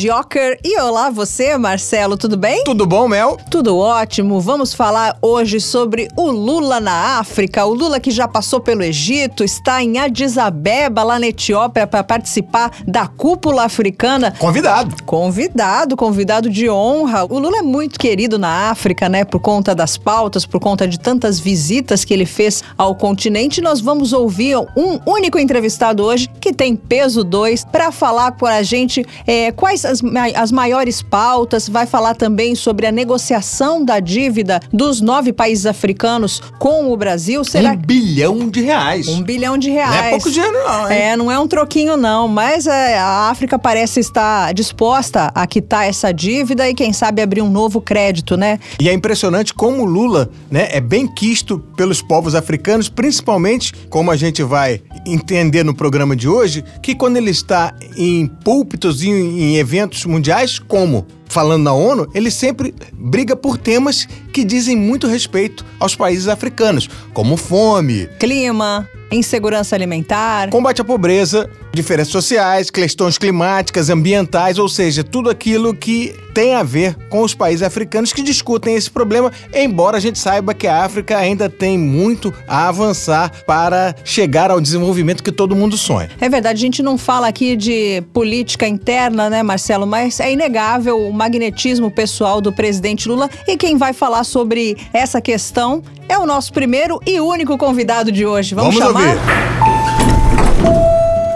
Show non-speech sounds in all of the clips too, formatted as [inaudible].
Mundioker. E olá, você, Marcelo, tudo bem? Tudo bom, Mel? Tudo ótimo. Vamos falar hoje sobre o Lula na África. O Lula que já passou pelo Egito, está em Addis Abeba, lá na Etiópia, para participar da cúpula africana. Convidado. Convidado, convidado de honra. O Lula é muito querido na África, né? Por conta das pautas, por conta de tantas visitas que ele fez ao continente. Nós vamos ouvir um único entrevistado hoje que tem peso 2 para falar com a gente é, quais as, as maiores pautas, vai falar também sobre a negociação da dívida dos nove países africanos com o Brasil. Será um bilhão de reais. Um bilhão de reais. Não é pouco dinheiro, não, hein? É, não é um troquinho, não. Mas é, a África parece estar disposta a quitar essa dívida e, quem sabe, abrir um novo crédito, né? E é impressionante como o Lula né, é bem quisto pelos povos africanos, principalmente, como a gente vai entender no programa de hoje, que quando ele está em púlpitos, em, em em eventos mundiais, como falando na ONU, ele sempre briga por temas que dizem muito respeito aos países africanos, como fome, clima, insegurança alimentar, combate à pobreza, diferenças sociais, questões climáticas, ambientais, ou seja, tudo aquilo que tem a ver com os países africanos que discutem esse problema, embora a gente saiba que a África ainda tem muito a avançar para chegar ao desenvolvimento que todo mundo sonha. É verdade, a gente não fala aqui de política interna, né, Marcelo, mas é inegável magnetismo pessoal do presidente Lula e quem vai falar sobre essa questão é o nosso primeiro e único convidado de hoje. Vamos, Vamos chamar? Ouvir.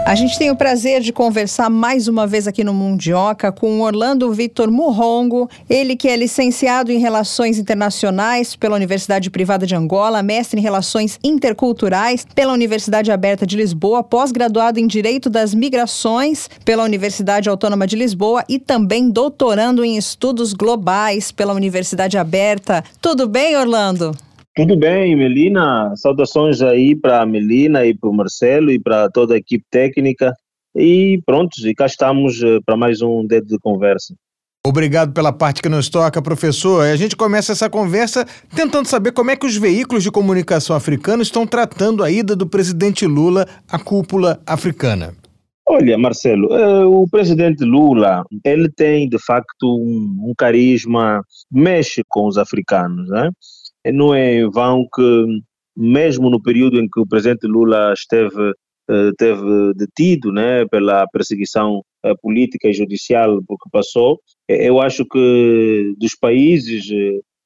A gente tem o prazer de conversar mais uma vez aqui no Mundioca com Orlando Vitor Murrongo, ele que é licenciado em Relações Internacionais pela Universidade Privada de Angola, mestre em Relações Interculturais pela Universidade Aberta de Lisboa, pós-graduado em Direito das Migrações pela Universidade Autônoma de Lisboa e também doutorando em Estudos Globais pela Universidade Aberta. Tudo bem, Orlando? Tudo bem, Melina. Saudações aí para a Melina e para o Marcelo e para toda a equipe técnica. E prontos, e cá estamos eh, para mais um dedo de conversa. Obrigado pela parte que nos toca, professor. A gente começa essa conversa tentando saber como é que os veículos de comunicação africanos estão tratando a ida do presidente Lula à cúpula africana. Olha, Marcelo, eh, o presidente Lula, ele tem de facto um, um carisma, mexe com os africanos, né? Não é em vão que, mesmo no período em que o presidente Lula esteve, eh, detido né, pela perseguição eh, política e judicial porque passou, eh, eu acho que dos países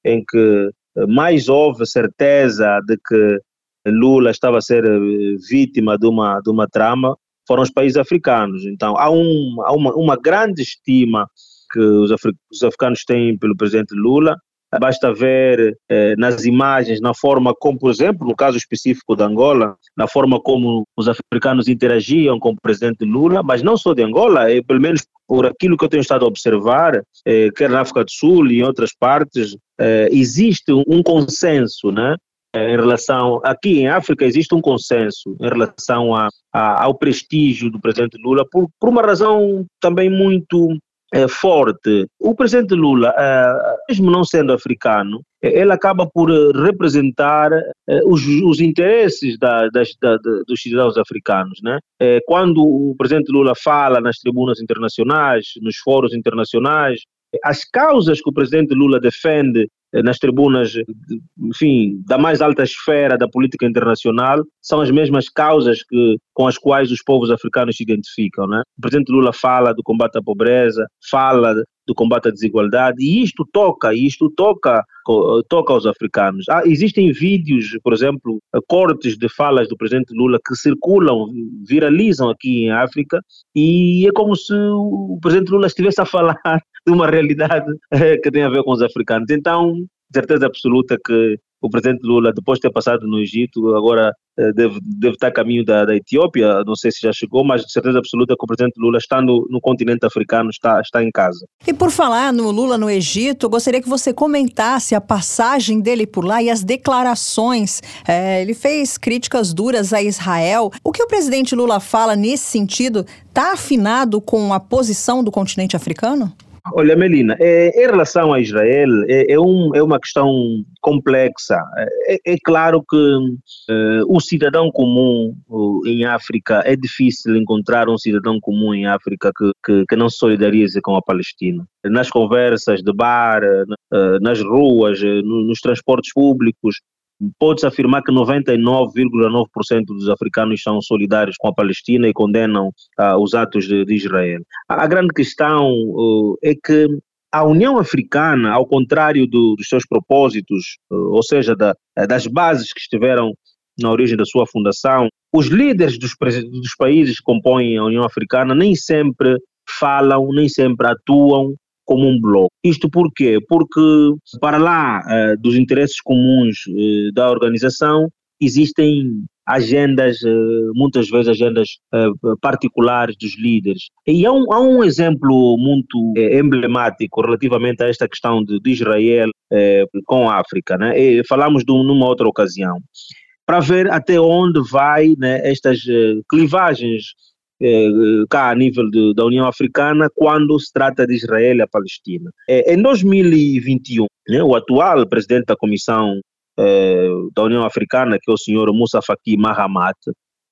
em que mais houve certeza de que Lula estava a ser vítima de uma, de uma trama foram os países africanos. Então, há, um, há uma, uma grande estima que os, africanos têm pelo presidente Lula Basta ver eh, nas imagens, na forma como, por exemplo, no caso específico de Angola, na forma como os africanos interagiam com o presidente Lula, mas não só de Angola, é, pelo menos por aquilo que eu tenho estado a observar, eh, quer na África do Sul e em outras partes, eh, existe um consenso, né? Em relação, aqui em África existe um consenso em relação a, a, ao prestígio do presidente Lula, por, por uma razão também muito é, forte. O presidente Lula, é, mesmo não sendo africano, é, ele acaba por representar os, os interesses da, das, da, dos cidadãos africanos. Né? Quando o presidente Lula fala nas tribunas internacionais, nos fóruns internacionais, as causas que o presidente Lula defende eh, nas tribunas, enfim, da mais alta esfera da política internacional, são as mesmas causas que, com as quais os povos africanos se identificam. Né? O presidente Lula fala do combate à pobreza, fala do combate à desigualdade, e isto toca, isto toca, toca aos africanos. Ah, existem vídeos, por exemplo, cortes de falas do presidente Lula que circulam, viralizam aqui em África, e é como se o presidente Lula estivesse a [laughs] falar de uma realidade eh, que tem a ver com os africanos. Então, certeza absoluta que o presidente Lula, depois de ter passado no Egito, agora eh, deve, deve estar a caminho da, da Etiópia, não sei se já chegou, mas certeza absoluta que o presidente Lula está no, no continente africano, está, está em casa. E por falar no Lula no Egito, gostaria que você comentasse a passagem dele por lá e as declarações. É, ele fez críticas duras a Israel. O que o presidente Lula fala nesse sentido está afinado com a posição do continente africano? Olha, Melina, é, em relação a Israel, é, é, um, é uma questão complexa. É, é claro que uh, o cidadão comum em África, é difícil encontrar um cidadão comum em África que, que, que não se solidarize com a Palestina. Nas conversas de bar, uh, nas ruas, no, nos transportes públicos, pode-se afirmar que 99,9% dos africanos são solidários com a Palestina e condenam uh, os atos de, de, Israel. A, grande questão uh, é que a União Africana, ao contrário do, dos seus propósitos, uh, ou seja, da, das bases que estiveram na origem da sua fundação, os líderes dos, dos países que compõem a União Africana nem sempre falam, nem sempre atuam como um bloco. Isto por quê? Porque, para lá uh, dos interesses comuns uh, da organização, existem agendas, uh, muitas vezes agendas particulares dos líderes. E há um, há um exemplo muito emblemático relativamente a esta questão de, de Israel com a África. Né? E falamos de, numa outra ocasião para ver até onde vai né, estas clivagens eh, cá a nível de, da União Africana quando se trata de Israel e a Palestina. Eh, em 2021, né, o atual presidente da Comissão eh, da União Africana, que é o senhor Moussa Faki Mahamat,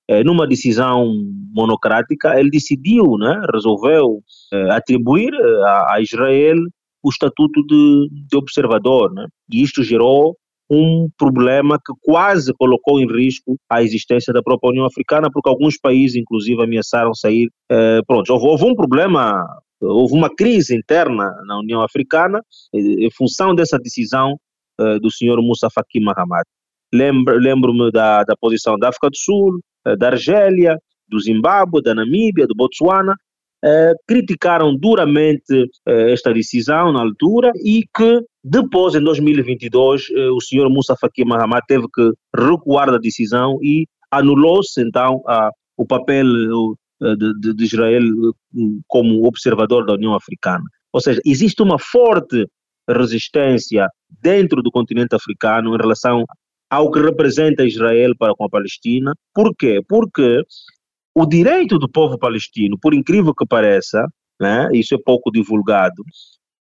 eh, numa decisão monocrática, ele decidiu, né, resolveu eh, atribuir eh, a, a, Israel o estatuto de, de observador, né, e isto gerou um problema que quase colocou em risco a existência da própria União Africana, porque alguns países, inclusive, ameaçaram sair. Eh, pronto, houve, houve um problema, houve uma crise interna na União Africana em função dessa decisão eh, do senhor Moussa Faki Mahamat. Lembro-me lembro da, da posição da África do Sul, eh, da Argélia, do Zimbábue, da Namíbia, do Botsuana, eh, criticaram duramente eh, esta decisão na altura e que depois, em 2022, eh, o senhor Moussa Faki Mahamat teve que recuar da decisão e anulou-se então a, o papel de, de, Israel como observador da União Africana. Ou seja, existe uma forte resistência dentro do continente africano em relação ao que representa Israel para com a Palestina. Por quê? Porque o direito do povo palestino, por incrível que pareça, né, isso é pouco divulgado,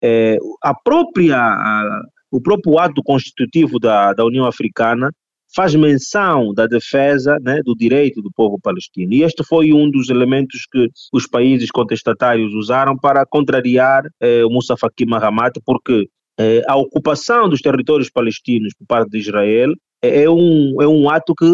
é, a própria, a, o próprio ato constitutivo da, da União Africana faz menção da defesa né, do direito do povo palestino. E este foi um dos elementos que os países contestatários usaram para contrariar eh, o Moussa Faki Mahamat, porque eh, a ocupação dos territórios palestinos por parte de Israel é, é um, é um ato que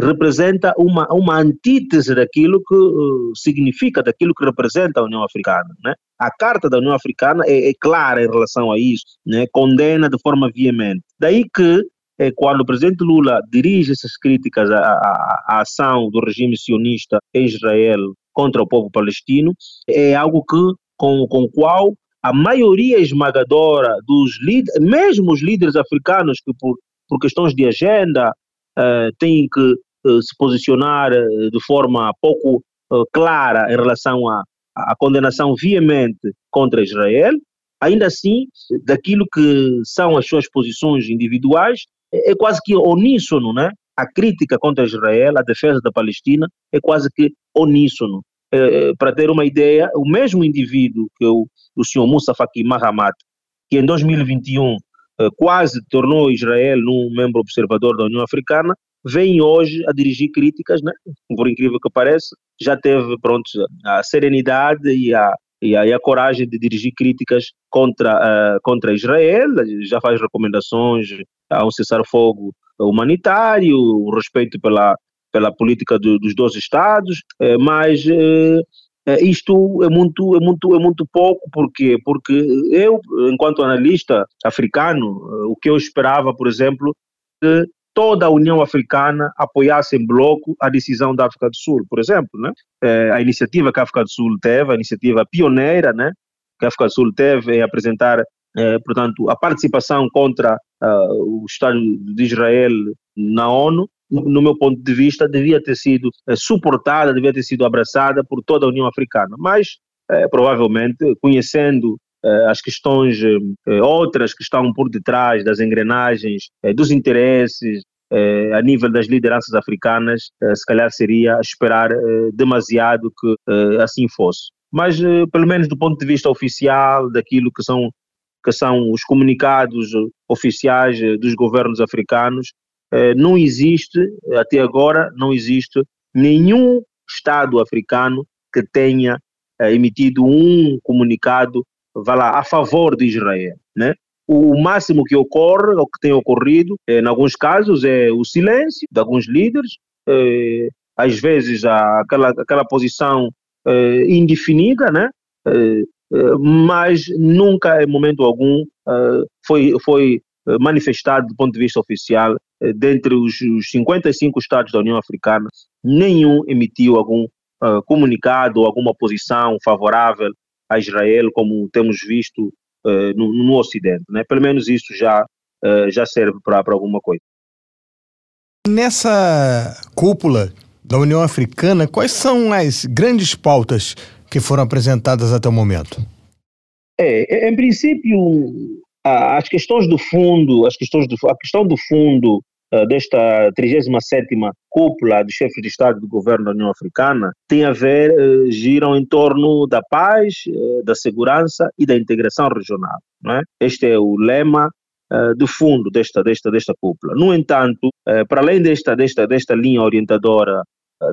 representa uma, uma antítese daquilo que uh, significa, daquilo que representa a União Africana. Né? A Carta da União Africana é, é clara em relação a isso, né? condena de forma veemente. Daí que, é, quando o presidente Lula dirige essas críticas à, à, à ação do regime sionista em Israel contra o povo palestino, é algo que, com, com o qual a maioria esmagadora dos líderes, mesmo os líderes africanos que por, por questões de agenda uh, têm que uh, se posicionar uh, de forma pouco clara em relação à, à condenação veemente contra Israel, ainda assim, daquilo que são as suas posições individuais, é, é quase que uníssono, né? A crítica contra Israel, a defesa da Palestina, é quase que uníssono. É, para ter uma ideia, o mesmo indivíduo que o, o senhor Moussa Faki Mahamat, que em 2021 eh, quase tornou Israel num membro observador da União Africana, vem hoje a dirigir críticas, né? por incrível que pareça, já teve pronto, a serenidade e a, e a, e a coragem de dirigir críticas contra, uh, contra Israel, já faz recomendações a um cessar-fogo humanitário, o respeito pela, pela política do, dos dois Estados, uh, mas isto é muito, é muito, é muito pouco, porque Porque eu, enquanto analista africano, eh, o que eu esperava, por exemplo, que toda a União Africana apoiasse em bloco a decisão da África do Sul, por exemplo, né? É, a iniciativa que a África do Sul teve, a iniciativa pioneira, né? Que a África do Sul teve em apresentar, portanto, a participação contra uh, o Estado de Israel na ONU, no meu ponto de vista, devia ter sido eh, suportada, devia ter sido abraçada por toda a União Africana. Mas, eh, provavelmente, conhecendo eh, as questões outras que estão por detrás das engrenagens, dos interesses, a nível das lideranças africanas, se calhar seria esperar demasiado que assim fosse. mas pelo menos do ponto de vista oficial, daquilo que são que são os comunicados oficiais dos governos africanos, não existe, até agora, não existe nenhum Estado africano que tenha emitido um comunicado vá lá, a favor de Israel. Né? O máximo que ocorre, o que tem ocorrido, é, em alguns casos, é o silêncio de alguns líderes, às vezes aquela, aquela posição indefinida, né? Mas nunca, em momento algum, foi, foi manifestado do ponto de vista oficial, dentre os, os 55 Estados da União Africana, nenhum emitiu algum comunicado ou alguma posição favorável a Israel, como temos visto uh, no, no, Ocidente. Né? Pelo menos isso já, uh, já serve para alguma coisa. Nessa cúpula da União Africana, quais são as grandes pautas que foram apresentadas até o momento? É, em princípio, as questões do fundo, as questões do, a questão do fundo uh, desta 37ª cúpula de chefes de Estado do governo da União Africana tem a ver, uh, giram em torno da paz, uh, da segurança e da integração regional. É? Este é o lema do fundo desta, desta, desta cúpula. No entanto, para além desta, desta, desta linha orientadora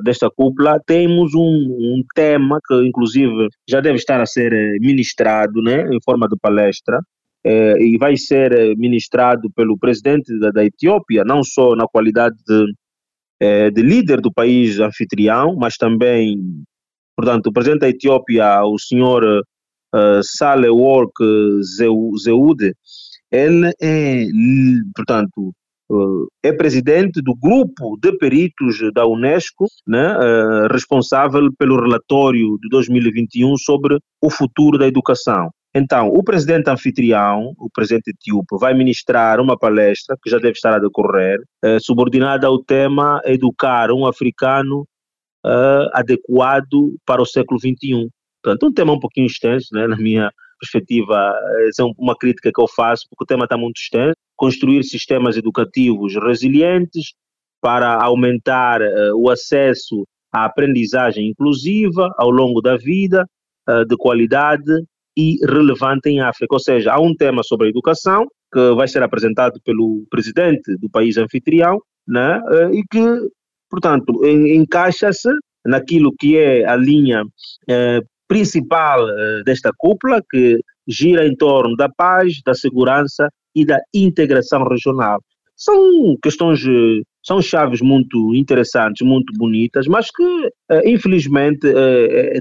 desta cúpula, temos um, um, tema que, inclusive, já deve estar a ser ministrado né, em forma de palestra, eh, e vai ser eh, ministrado pelo presidente da, da Etiópia, não só na qualidade de, eh, de, líder do país anfitrião, mas também, portanto, o presidente da Etiópia, o senhor uh, Saleh Work Zeude, ele é, portanto, uh, é presidente do grupo de peritos da Unesco, né, uh, responsável pelo relatório de 2021 sobre o futuro da educação. Então, o presidente anfitrião, o presidente etíope, vai ministrar uma palestra que já deve estar a decorrer, eh, subordinada ao tema Educar um africano eh, adequado para o século XXI. Portanto, um tema um pouquinho extenso, né, na minha perspectiva, essa é uma crítica que eu faço, porque o tema está muito extenso. Construir sistemas educativos resilientes para aumentar eh, o acesso à aprendizagem inclusiva ao longo da vida, eh, de qualidade e relevante em África. Ou seja, há um tema sobre a educação que vai ser apresentado pelo presidente do país anfitrião né, eh, e que, portanto, encaixa-se naquilo que é a linha eh, principal eh, desta cúpula, que gira em torno da paz, da segurança e da integração regional. São questões, são chaves muito interessantes, muito bonitas, mas que, eh, infelizmente,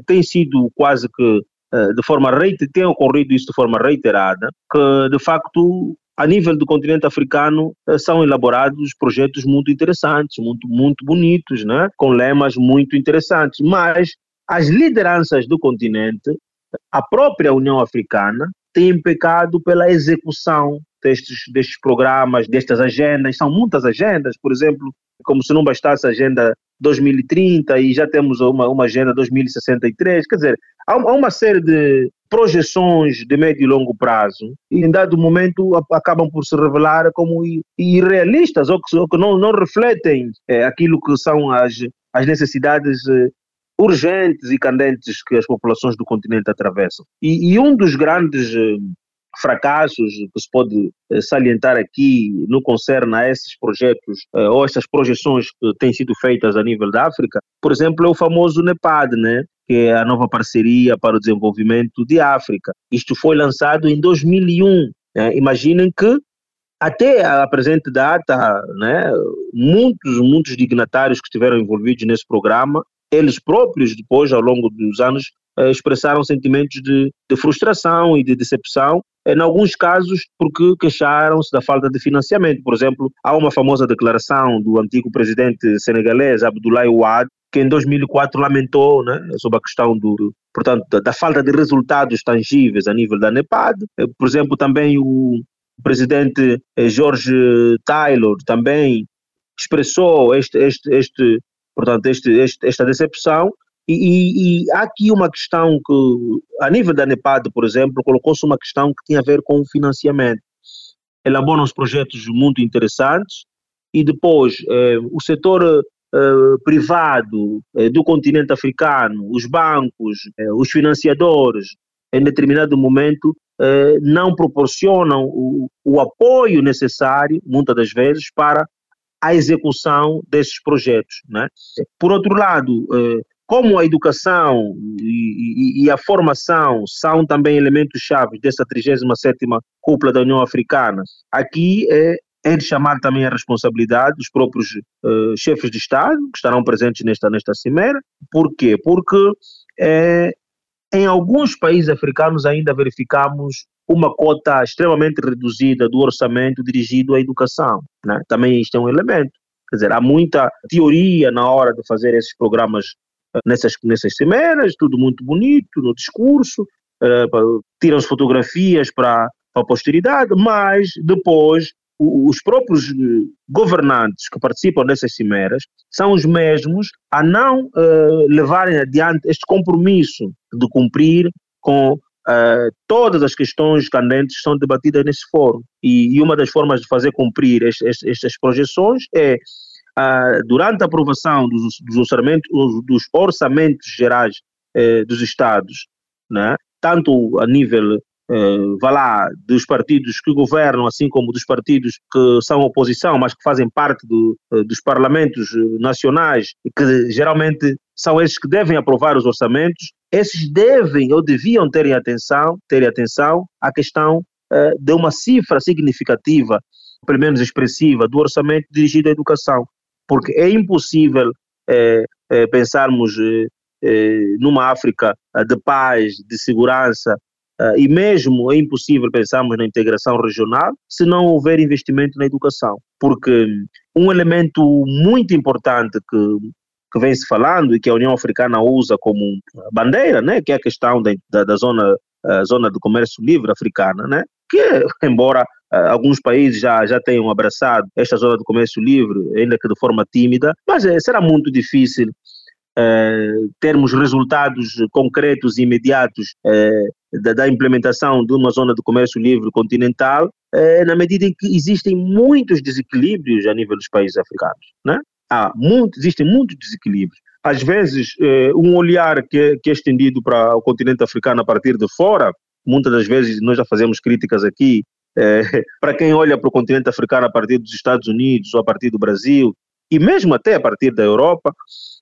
têm sido quase que de forma reiterada, tem ocorrido isso de forma reiterada, que de facto a nível do continente africano eh, são elaborados projetos muito interessantes, muito, muito bonitos, né? com lemas muito interessantes, mas as lideranças do continente, a própria União Africana, tem pecado pela execução destes, destes programas, destas agendas, são muitas agendas, por exemplo, como se não bastasse a agenda 2030 e já temos uma, uma agenda 2063, quer dizer, há, há uma série de projeções de médio e longo prazo e em dado momento acabam por se revelar como irrealistas ou que, ou que não, não refletem é, aquilo que são as, as necessidades é, urgentes e candentes que as populações do continente atravessam. E, e um dos grandes é, fracassos que se pode eh, salientar aqui no concerne a esses projetos eh, ou essas projeções que têm sido feitas a nível da África, por exemplo, é o famoso NEPAD, né? que é a nova parceria para o desenvolvimento de África. Isto foi lançado em 2001. Né? Imaginem que até a presente data, né, muitos, muitos dignatários que estiveram envolvidos nesse programa, eles próprios, depois, ao longo dos anos, expressaram sentimentos de, de, frustração e de decepção, em alguns casos porque queixaram-se da falta de financiamento. Por exemplo, há uma famosa declaração do antigo presidente senegalês Abdoulaye Wade, que em 2004 lamentou né, sobre a questão do, portanto, da, da, falta de resultados tangíveis a nível da NEPAD. Eh, por exemplo, também o presidente eh, George Taylor também expressou este, este, este, portanto, este, esta decepção e, e, e, há aqui uma questão que, a nível da NEPAD, por exemplo, colocou-se uma questão que tinha a ver com o financiamento. Elaboram os projetos muito interessantes e depois eh, o setor uh, privado uh, do continente africano, os bancos, uh, os financiadores, em determinado momento, não proporcionam o, o, apoio necessário, muitas das vezes, para a execução desses projetos. Né? Por outro lado, como a educação e, e, e, a formação são também elementos chave dessa 37ª cúpula da União Africana, aqui é, é de chamar também a responsabilidade dos próprios uh, chefes de Estado que estarão presentes nesta, nesta cimeira. Por quê? Porque é, em alguns países africanos ainda verificamos uma cota extremamente reduzida do orçamento dirigido à educação. Né? Também isto é um elemento. Quer dizer, há muita teoria na hora de fazer esses programas nessas, nessas cimeras, tudo muito bonito no discurso, uh, tiram-se fotografias para, para a posteridade, mas depois os próprios eh, governantes que participam dessas cimeras são os mesmos a não uh, levarem adiante este compromisso de cumprir com uh, todas as questões candentes que são debatidas nesse fórum. E, e uma das formas de fazer cumprir estas projeções é, uh, durante a aprovação dos, dos, orçamentos, dos orçamentos gerais dos Estados, né, tanto a nível uh, vá lá, dos partidos que governam, assim como dos partidos que são oposição, mas que fazem parte do, uh, dos parlamentos eh, nacionais que geralmente são esses que devem aprovar os orçamentos, esses devem ou deviam terem atenção, terem atenção à questão de uma cifra significativa, pelo menos expressiva, do orçamento dirigido à educação, porque é impossível pensarmos numa África de paz, de segurança, e mesmo é impossível pensarmos na integração regional se não houver investimento na educação, porque um elemento muito importante que, que vem se falando e que a União Africana usa como bandeira, né, que é a questão da, da, da zona, uh, zona do comércio livre africana, né, que [laughs] embora alguns países já, já tenham abraçado esta zona do comércio livre, ainda que de forma tímida, mas eh, será muito difícil Uh, termos resultados concretos e imediatos uh, da, da, implementação de uma zona de comércio livre continental, na medida em que existem muitos desequilíbrios a nível dos países africanos. Né? Há muito, existem muitos desequilíbrios. Às vezes, um olhar que, que é estendido para o continente africano a partir de fora, muitas das vezes nós já fazemos críticas aqui, [laughs] para quem olha para o continente africano a partir dos Estados Unidos ou a partir do Brasil, e mesmo até a partir da Europa,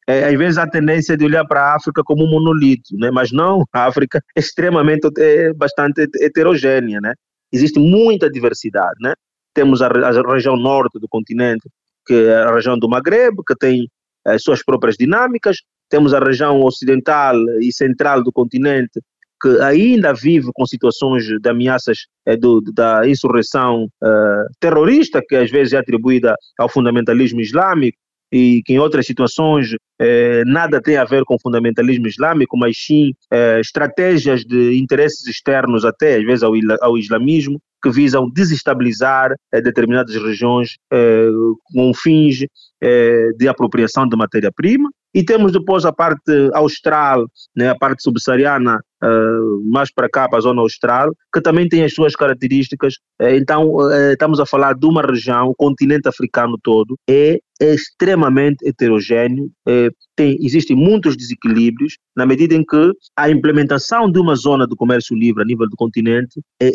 é, às vezes há tendência de olhar para a África como um monolito, né? mas não, a África é extremamente, é bastante heterogênea, né? existe muita diversidade, né? temos a, a região norte do continente, que é a região do Maghreb, que tem as suas próprias dinâmicas, temos a região ocidental e central do continente, que ainda vive com situações de ameaças é, do, da insurreição uh, terrorista, que às vezes é atribuída ao fundamentalismo islâmico, e que em outras situações eh, nada tem a ver com fundamentalismo islâmico, mas sim eh, estratégias de interesses externos, até às vezes ao, ao islamismo, que visam desestabilizar eh, determinadas regiões eh, com fins eh, de apropriação de matéria-prima. E temos depois a parte austral, né, a parte subsaariana, uh, mais para cá, para a zona austral, que também tem as suas características. Uh, então, uh, estamos a falar de uma região, o continente africano todo, é, extremamente heterogêneo, tem, existem muitos desequilíbrios, na medida em que a implementação de uma zona de comércio livre a nível do continente é,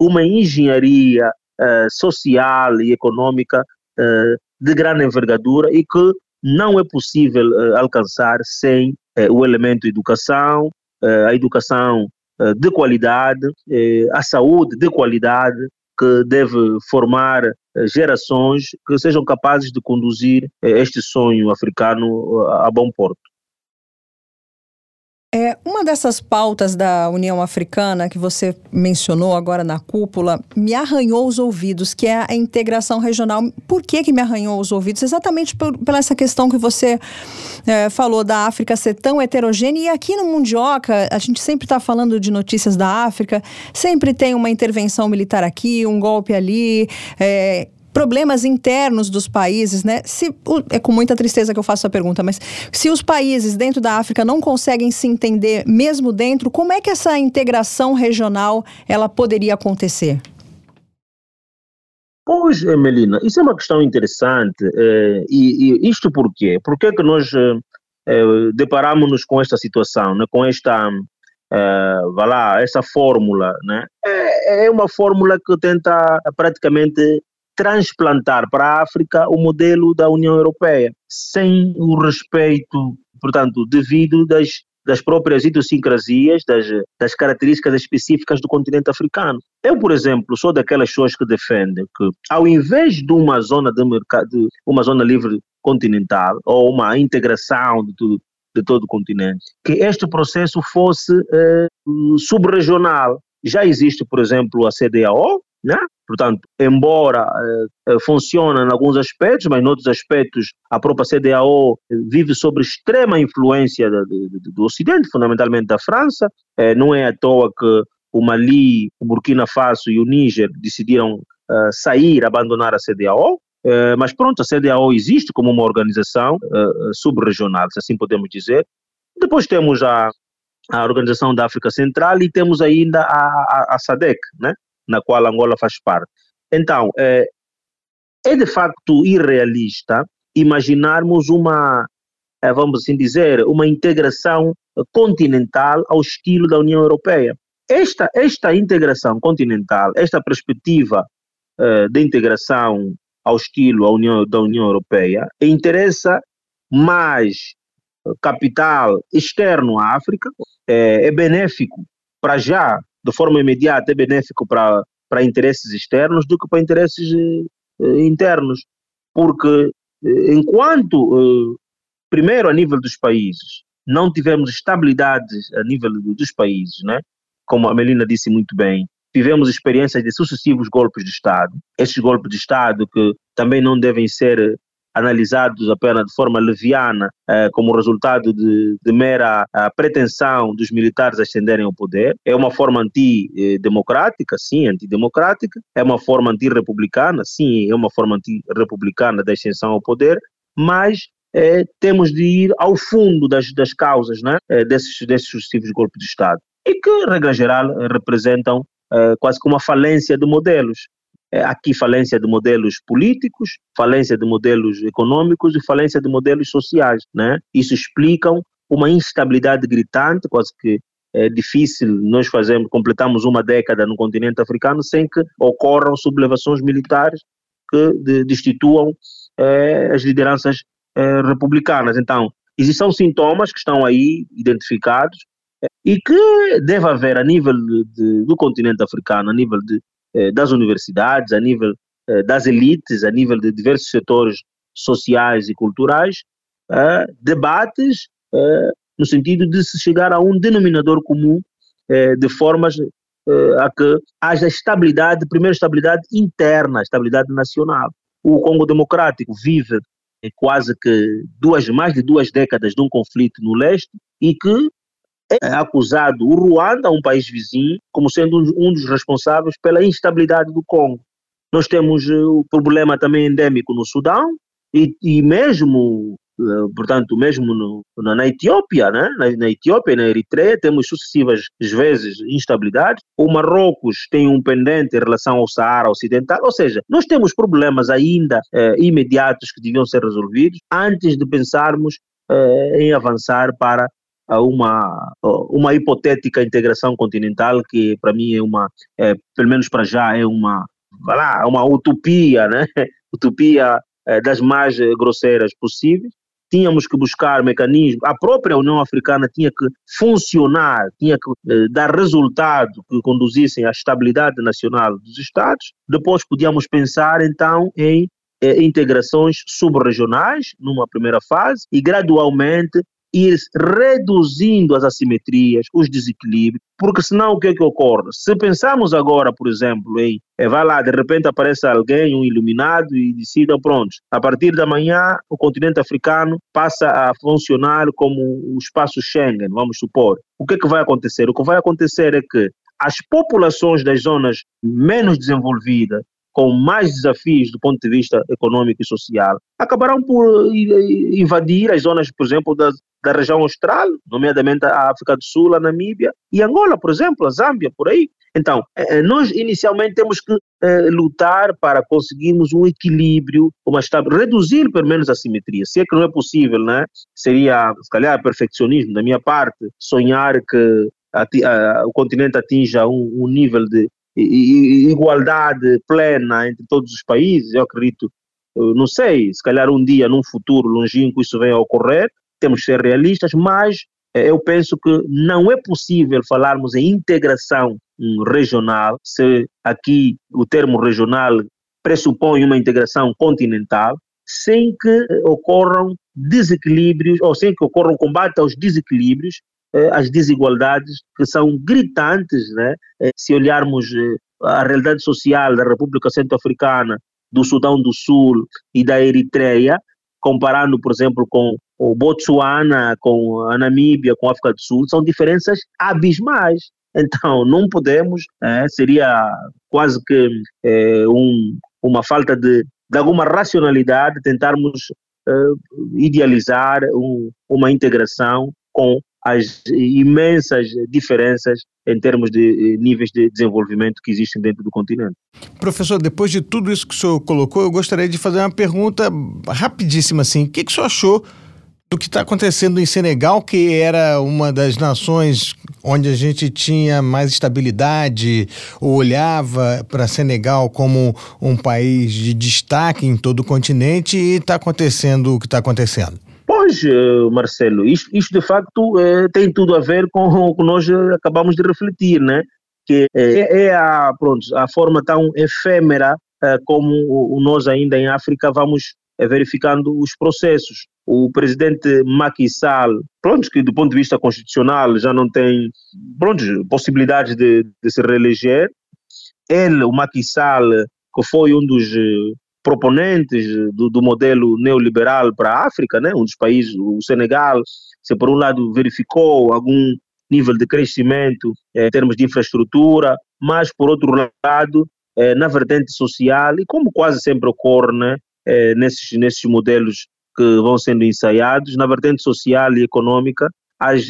uma engenharia social e econômica de grande envergadura e que não é possível uh, alcançar sem uh, o elemento educação, uh, a educação de qualidade, a saúde de qualidade, que deve formar gerações que sejam capazes de conduzir este sonho africano a bom porto. É, uma dessas pautas da União Africana que você mencionou agora na cúpula me arranhou os ouvidos, que é a integração regional. Por que, que me arranhou os ouvidos? Exatamente por, pela essa questão que você é, falou da África ser tão heterogênea. E aqui no Mundioca, a gente sempre está falando de notícias da África, sempre tem uma intervenção militar aqui, um golpe ali. É, problemas internos dos países, né? Se, é com muita tristeza que eu faço a pergunta, mas se os países dentro da África não conseguem se entender mesmo dentro, como é que essa integração regional ela poderia acontecer? Pois, Melina, isso é uma questão interessante. Eh, e, e, isto por quê? Por que, que nós eh, eh deparamos-nos com esta situação, né? com esta, eh, vá lá, esta fórmula? Né? É, é uma fórmula que tenta praticamente transplantar para a África o modelo da União Europeia, sem o respeito, portanto, devido das das próprias idiosincrasias, das, das características específicas do continente africano. Eu, por exemplo, sou daquelas pessoas que defendem que, ao invés de uma zona de mercado, uma zona livre continental ou uma integração de tudo, de todo o continente, que este processo fosse eh, subregional. Já existe, por exemplo, a CDAO, né? Portanto, embora eh, eh, funcione em alguns aspectos, mas em outros aspectos a própria CDAO vive sob extrema influência do, do, Ocidente, fundamentalmente da França. Eh, não é à toa que o Mali, o Burkina Faso e o Níger decidiram eh, sair, abandonar a CDAO. Eh, mas pronto, a CDAO existe como uma organização eh, subregional, se assim podemos dizer. Depois temos a, a Organização da África Central e temos ainda a, a, a SADC, né? Na qual Angola faz parte. Então, é, é de facto irrealista imaginarmos uma, é, vamos assim dizer, uma integração continental ao estilo da União Europeia. Esta, esta integração continental, esta perspectiva é, de integração ao estilo União, da União Europeia, interessa mais capital externo à África, é, é benéfico para já de forma imediata é benéfico para, para interesses externos do que para interesses eh, internos. Porque eh, enquanto, eh, primeiro, a nível dos países, não tivemos estabilidade a nível dos países, né? como a Melina disse muito bem, tivemos experiências de sucessivos golpes de Estado. Esses golpes de Estado que também não devem ser analisados apenas de forma leviana, eh, como resultado de, de mera eh, pretensão dos militares ascenderem ao poder. É uma forma antidemocrática, sim, antidemocrática. É uma forma antirrepublicana, sim, é uma forma antirrepublicana da ascensão ao poder, mas eh, temos de ir ao fundo das, das causas né, eh, desses, desses sucessivos golpes de Estado. E que, regra geral, representam eh, quase como uma falência de modelos. É, aqui falência de modelos políticos, falência de modelos econômicos e falência de modelos sociais. Né? Isso explicam uma instabilidade gritante, quase que é difícil nós fazermos, completamos uma década no continente africano sem que ocorram sublevações militares que destituam é, as lideranças é, republicanas. Então, existem sintomas que estão aí identificados é, e que deve haver a nível de, do continente africano, a nível de, das universidades, a nível eh, das elites, a nível de diversos setores sociais e culturais, eh, debates no sentido de se chegar a um denominador comum de formas a que haja estabilidade, primeiro estabilidade interna, estabilidade nacional. O Congo Democrático vive quase que duas, mais de duas décadas de um conflito no leste e que é acusado o Ruanda, um país vizinho, como sendo um dos responsáveis pela instabilidade do Congo. Nós temos eh, o problema também endêmico no Sudão e, e mesmo, eh, portanto, mesmo no, na, Etiópia, né? Na, na, Etiópia e na Eritreia temos sucessivas vezes instabilidades. O Marrocos tem um pendente em relação ao Saara Ocidental, ou seja, nós temos problemas ainda eh, imediatos que deviam ser resolvidos antes de pensarmos em avançar para a uma, uma hipotética integração continental que para mim é uma, é, pelo menos para já, é uma, lá, uma utopia, né? [laughs] utopia é, das mais grosseiras possíveis. Tínhamos que buscar mecanismos, a própria União Africana tinha que funcionar, tinha que é, dar resultados que conduzissem à estabilidade nacional dos Estados. Depois podíamos pensar então em é, integrações subregionais numa primeira fase e gradualmente ir reduzindo as assimetrias, os desequilíbrios, porque senão o que é que ocorre? Se pensarmos agora, por exemplo, em, é, vai lá, de repente aparece alguém, um iluminado, e decida, pronto, a partir da manhã o continente africano passa a funcionar como o espaço Schengen, vamos supor. O que é que vai acontecer? O que vai acontecer é que as populações das zonas menos desenvolvidas com mais desafios do ponto de vista econômico e social, acabarão por invadir as zonas, por exemplo, da, da região austral, nomeadamente a África do Sul, a Namíbia e Angola, por exemplo, a Zâmbia, por aí. Então, eh, eh, nós inicialmente temos que eh, lutar para conseguirmos um equilíbrio, uma reduzir pelo menos a simetria. Se é que não é possível, né? seria, se calhar, perfeccionismo da minha parte, sonhar que a, a, o continente atinja um, um nível de igualdade plena entre todos os países. Eu acredito, não sei, se calhar um dia, num futuro longínquo, isso venha a ocorrer. Temos que ser realistas, mas eu penso que não é possível falarmos em integração regional, se aqui o termo regional pressupõe uma integração continental, sem que ocorram desequilíbrios, ou sem que ocorra um combate aos desequilíbrios, eh, às desigualdades que são gritantes, né? Eh, se olharmos eh, a realidade social da República Centro-Africana, do Sudão do Sul e da Eritreia, comparando, por exemplo, com o Botsuana, com a Namíbia, com a África do Sul, são diferenças abismais. Então, não podemos, é, seria quase que é, um, uma falta de, de alguma racionalidade tentarmos é, idealizar um, uma integração com as imensas diferenças em termos de níveis de desenvolvimento que existem dentro do continente. Professor, depois de tudo isso que o senhor colocou, eu gostaria de fazer uma pergunta rapidíssima assim. O que, que o senhor achou do que está acontecendo em Senegal, que era uma das nações onde a gente tinha mais estabilidade, ou olhava para Senegal como um país de destaque em todo o continente, e está acontecendo o que está acontecendo? Pois, eh, Marcelo, isto, isto de facto é, tem tudo a ver com o que nós acabamos de refletir, né? que é, é a, pronto, a forma tão efêmera como nós ainda em África vamos verificando os processos o presidente Macky Sall, pronto, que do ponto de vista constitucional já não tem pronto, possibilidade de, de se reeleger. Ele, o Macky Sall, que foi um dos eh, proponentes do, do, modelo neoliberal para a África, né? um dos países, o Senegal, se por um lado verificou algum nível de crescimento eh, em termos de infraestrutura, mas por outro lado, eh, na vertente social, e como quase sempre ocorre né, eh, nesses, nesses modelos que vão sendo ensaiados na vertente social e econômica. As,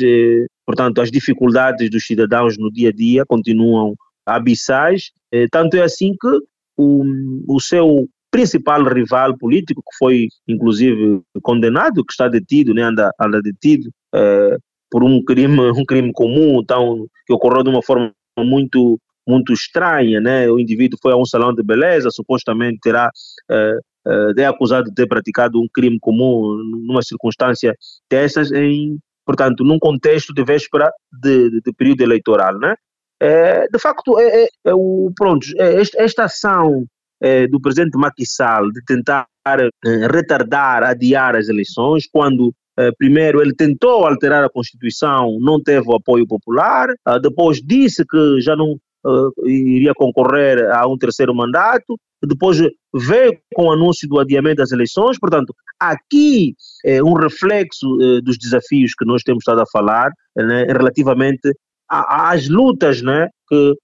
portanto, as dificuldades dos cidadãos no dia a dia continuam abissais, tanto é assim que o, o seu principal rival político, que foi inclusive condenado, que está detido, né, anda, anda detido eh, por um crime, [laughs] um crime comum, então, que ocorreu de uma forma muito muito estranha, né? O indivíduo foi a um salão de beleza, supostamente terá uh, é acusado de ter praticado um crime comum numa circunstância dessas, em, portanto, num contexto de véspera de, de, de período eleitoral, né? É, de facto, é, é, é o, pronto, é, esta, esta, ação é, do presidente Macky Sall de tentar retardar, adiar as eleições, quando primeiro ele tentou alterar a Constituição, não teve o apoio popular, depois disse que já não iria concorrer a um terceiro mandato, depois veio com o anúncio do adiamento das eleições, portanto, aqui é um reflexo dos desafios que nós temos estado a falar né, relativamente às lutas né, que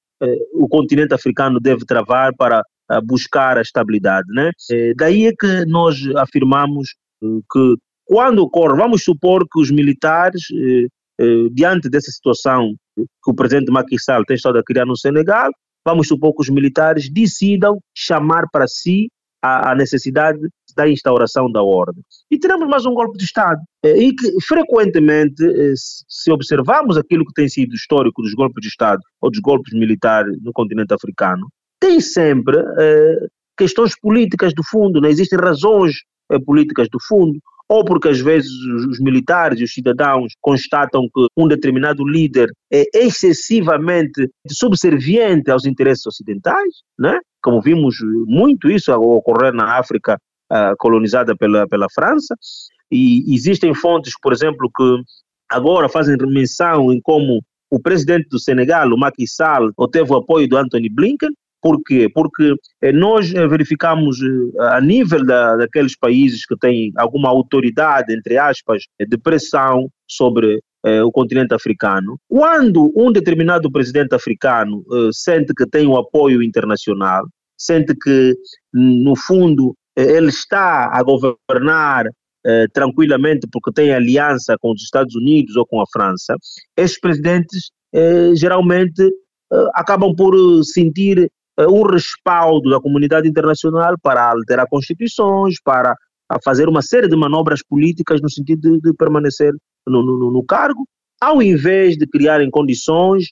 o continente africano deve travar para buscar a estabilidade. Né? É, daí é que nós afirmamos que quando ocorre, vamos supor que os militares, diante dessa situação que o presidente Macky Sall tem estado a criar no Senegal, vamos supor que os militares decidam chamar para si a, a necessidade da instauração da ordem. E teremos mais um golpe de Estado. Eh, e que, frequentemente, eh, se observarmos aquilo que tem sido histórico dos golpes de Estado ou dos golpes militares no continente africano, tem sempre eh, questões políticas do fundo, não existem razões eh, políticas do fundo ou porque às vezes os militares e os cidadãos constatam que um determinado líder é excessivamente subserviente aos interesses ocidentais, né? como vimos muito isso ocorrer na África uh, colonizada pela, pela França, e existem fontes, por exemplo, que agora fazem menção em como o presidente do Senegal, o Macky Sall, obteve o apoio do Anthony Blinken, por quê? Porque eh, nós eh, verificamos eh, a nível da, daqueles países que têm alguma autoridade, entre aspas, de pressão sobre o continente africano. Quando um determinado presidente africano sente que tem o apoio internacional, sente que, no fundo, ele está a governar eh, tranquilamente porque tem aliança com os Estados Unidos ou com a França, esses presidentes eh, geralmente eh, acabam por sentir um respaldo da comunidade internacional para alterar constituições, para fazer uma série de manobras políticas no sentido de, de permanecer no, no, no, cargo, ao invés de criarem condições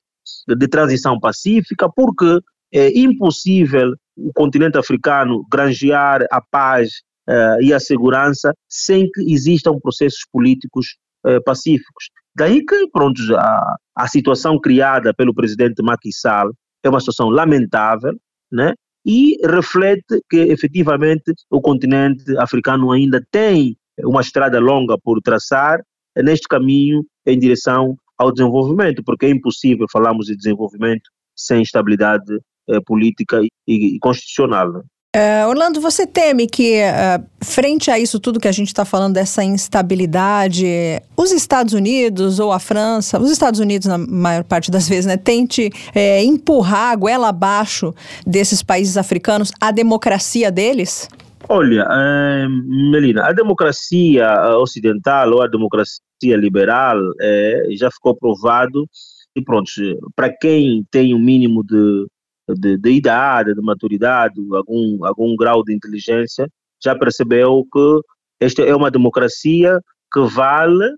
de, de transição pacífica, porque é impossível o continente africano granjear a paz uh, e a segurança sem que existam processos políticos uh, pacíficos. Daí que, pronto, a, a situação criada pelo presidente Macky Sall é uma situação lamentável, né? E reflete que efetivamente o continente africano ainda tem uma estrada longa por traçar neste caminho em direção ao desenvolvimento, porque é impossível falarmos de desenvolvimento sem estabilidade eh, política e, e constitucional. Uh, Orlando, você teme que, uh, frente a isso tudo que a gente está falando, dessa instabilidade, os Estados Unidos ou a França, os Estados Unidos, na maior parte das vezes, né, tente é, empurrar a goela abaixo desses países africanos a democracia deles? Olha, é, Melina, a democracia ocidental ou a democracia liberal é, já ficou provado e pronto, para quem tem o um mínimo de de, de idade, de maturidade, algum, algum grau de inteligência, já percebeu que esta é uma democracia que vale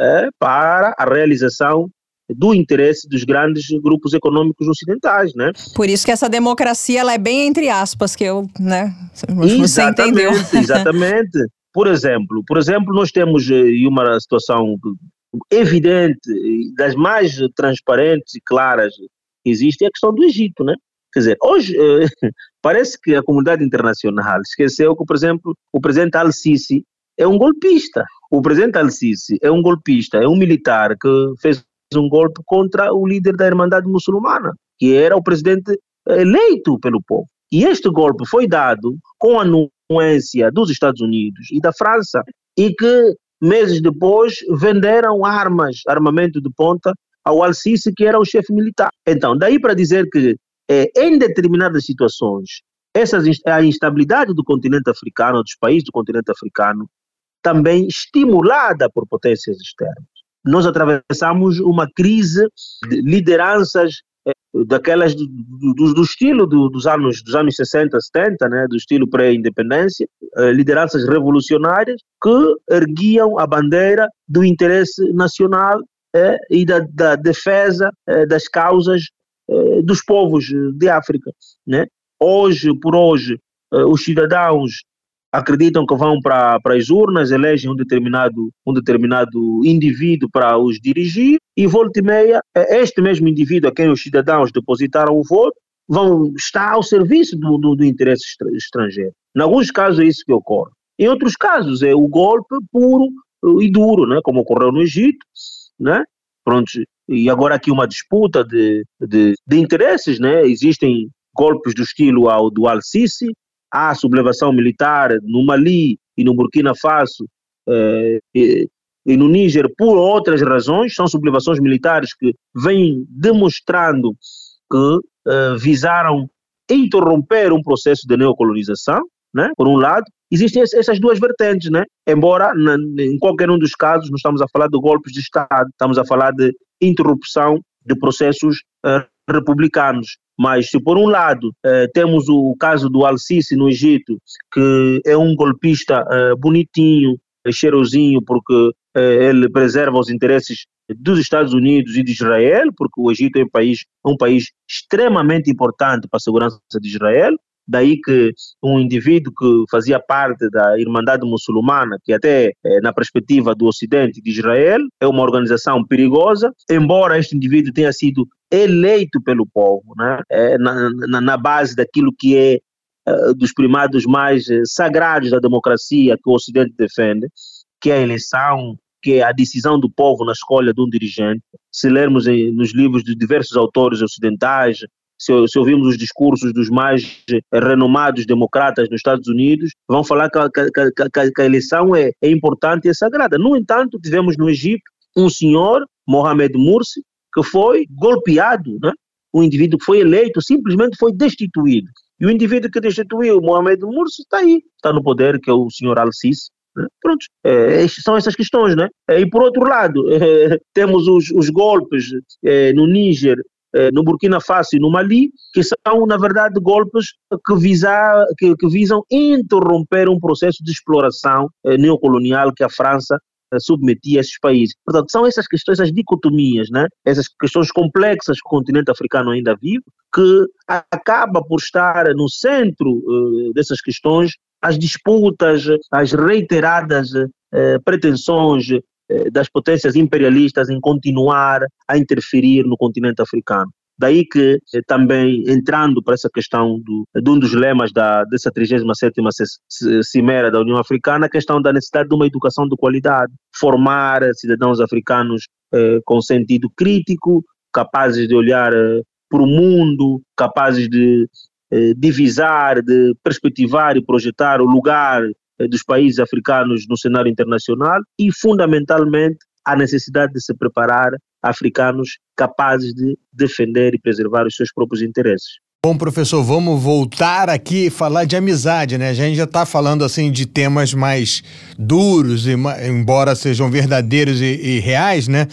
é, para a realização do interesse dos grandes grupos econômicos ocidentais, né? Por isso que essa democracia ela é bem entre aspas que eu, né? Você entendeu? Exatamente. [laughs] Por exemplo, por exemplo, nós temos eh, uma situação evidente, das mais transparentes e claras que existe, é a questão do Egito, né? Quer dizer, hoje eh, [laughs] parece que a comunidade internacional esqueceu que, por exemplo, o presidente Al-Sisi é um golpista. O presidente Al-Sisi é um golpista, é um militar que fez um golpe contra o líder da Irmandade Muçulmana, que era o presidente eleito pelo povo. E este golpe foi dado com a anuência dos Estados Unidos e da França, e que meses depois venderam armas, armamento de ponta, ao Al-Sisi, que era o chefe militar. Então, daí para dizer que é, em determinadas situações, essas, a instabilidade do continente africano, dos países do continente africano, também estimulada por potências externas. Nós atravessamos uma crise de lideranças é, daquelas do, do, do estilo do, dos anos dos anos 60, 70, né, do estilo pré-independência, é, lideranças revolucionárias que erguiam a bandeira do interesse nacional é, e da, da defesa é, das causas eh, dos povos de África. Né? Hoje, por hoje, eh, os cidadãos acreditam que vão para, para as urnas, elegem um determinado, um determinado indivíduo para os dirigir e volta e meia, eh, este mesmo indivíduo a quem os cidadãos depositaram o voto vão estar ao serviço do, do, do interesse estrangeiro. Em alguns casos é isso que ocorre. Em outros casos é o golpe puro e duro, né? como ocorreu no Egito, né? Pronto, e agora aqui uma disputa de, de, de interesses, né? Existem golpes do estilo ao do Al-Sisi, há sublevação militar no Mali e no Burkina Faso eh, e, e, no Níger por outras razões, são sublevações militares que vêm demonstrando que eh, visaram interromper um processo de neocolonização, né? por um lado, existem essas duas vertentes, né? embora em qualquer um dos casos não estamos a falar de golpes de Estado, estamos a falar de interrupção de processos uh, republicanos. Mas, se por um lado uh, temos o caso do Al-Sisi no Egito, que é um golpista uh, bonitinho, cheirosinho, porque ele preserva os interesses dos Estados Unidos e de Israel, porque o Egito é um país, um país extremamente importante para a segurança de Israel, Daí que um indivíduo que fazia parte da Irmandade Muçulmana, que até eh, na perspectiva do Ocidente de Israel é uma organização perigosa, embora este indivíduo tenha sido eleito pelo povo, né? É, na, na, na, base daquilo que é uh, dos primados mais uh, sagrados da democracia que o Ocidente defende, que é a eleição, que é a decisão do povo na escolha de um dirigente. Se lermos nos livros de diversos autores ocidentais, se, se ouvirmos os discursos dos mais renomados democratas nos Estados Unidos, vão falar que a, que, que, a eleição é, é importante e é sagrada. No entanto, tivemos no Egito um senhor, Mohamed Morsi, que foi golpeado, né? um indivíduo que foi eleito, simplesmente foi destituído. E o indivíduo que destituiu Mohamed Mursi está aí, está no poder, que é o senhor Al-Sisi. Né? Pronto, é, são essas questões, né? E por outro lado, é, [laughs] temos os, os golpes é, no Níger, é, no Burkina Faso e no Mali, que são, na verdade, golpes que, visa, que, que visam interromper um processo de exploração é, neocolonial que a França é, submetia esses países. Portanto, são essas questões, essas dicotomias, né? essas questões complexas que o continente africano ainda vive, que acaba por estar no centro dessas questões as disputas, as reiteradas eh, pretensões eh, das potências imperialistas em continuar a interferir no continente africano. Daí que eh, também entrando para essa questão do, de um dos lemas da, dessa 37ª Cimeira da União Africana, a questão da necessidade de uma educação de qualidade, formar cidadãos africanos eh, com sentido crítico, capazes de olhar eh, para o mundo, capazes de eh, divisar, de perspectivar e projetar o lugar eh, dos países africanos no cenário internacional e, fundamentalmente, a necessidade de se preparar africanos capazes de defender e preservar os seus próprios interesses. Bom, professor, vamos voltar aqui e falar de amizade, né? A gente já está falando assim de temas mais duros, embora sejam verdadeiros e, e reais, né?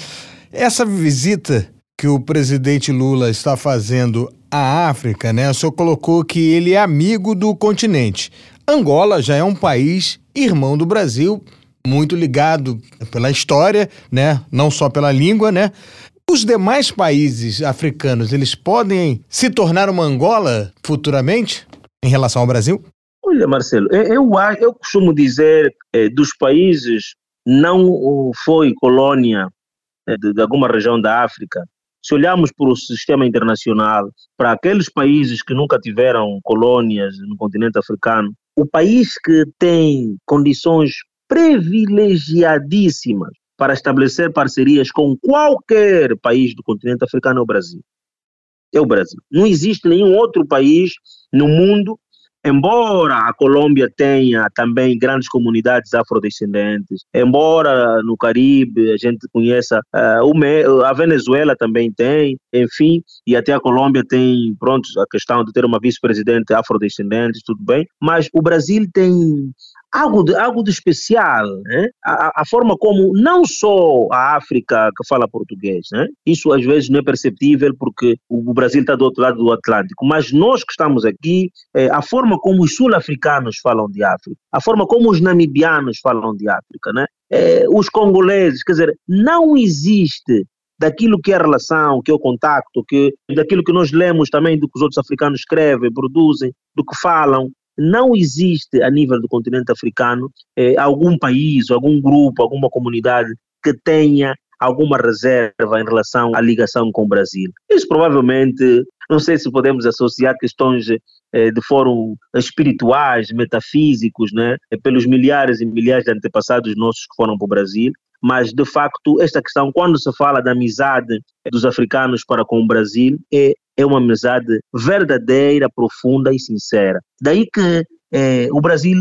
Essa visita que o presidente Lula está fazendo à África, né? O senhor colocou que ele é amigo do continente. Angola já é um país irmão do Brasil, muito ligado pela história, né? Não só pela língua, né? Os demais países africanos, eles podem se tornar uma Angola futuramente em relação ao Brasil? Olha, Marcelo, eu, eu costumo dizer eh, dos países não foi colônia eh, de, de alguma região da África, se olharmos para o sistema internacional, para aqueles países que nunca tiveram colônias no continente africano, o país que tem condições privilegiadíssimas para estabelecer parcerias com qualquer país do continente africano é o Brasil. É o Brasil. Não existe nenhum outro país no mundo embora a Colômbia tenha também grandes comunidades afrodescendentes, embora no Caribe a gente conheça, uh, a Venezuela também tem, enfim, e até a Colômbia tem, pronto, a questão de ter uma vice-presidente afrodescendente, tudo bem, mas o Brasil tem algo de, algo de especial, né? a, a, forma como não só a África que fala português, né? isso às vezes não é perceptível porque o, Brasil está do outro lado do Atlântico, mas nós que estamos aqui, é, a forma como os sul-africanos falam de África, a forma como os namibianos falam de África, né? É, os congoleses, quer dizer, não existe daquilo que é a relação, que é o contacto, que, daquilo que nós lemos também do que os outros africanos escrevem, produzem, do que falam, não existe a nível do continente africano eh, algum país, algum grupo, alguma comunidade que tenha alguma reserva em relação à ligação com o Brasil. Isso provavelmente, não sei se podemos associar questões eh, de fórum espirituais, metafísicos, né, pelos milhares e milhares de antepassados nossos que foram para o Brasil, mas de facto esta questão, quando se fala da amizade dos africanos para com o Brasil, é, é uma amizade verdadeira, profunda e sincera. Daí que é, o Brasil,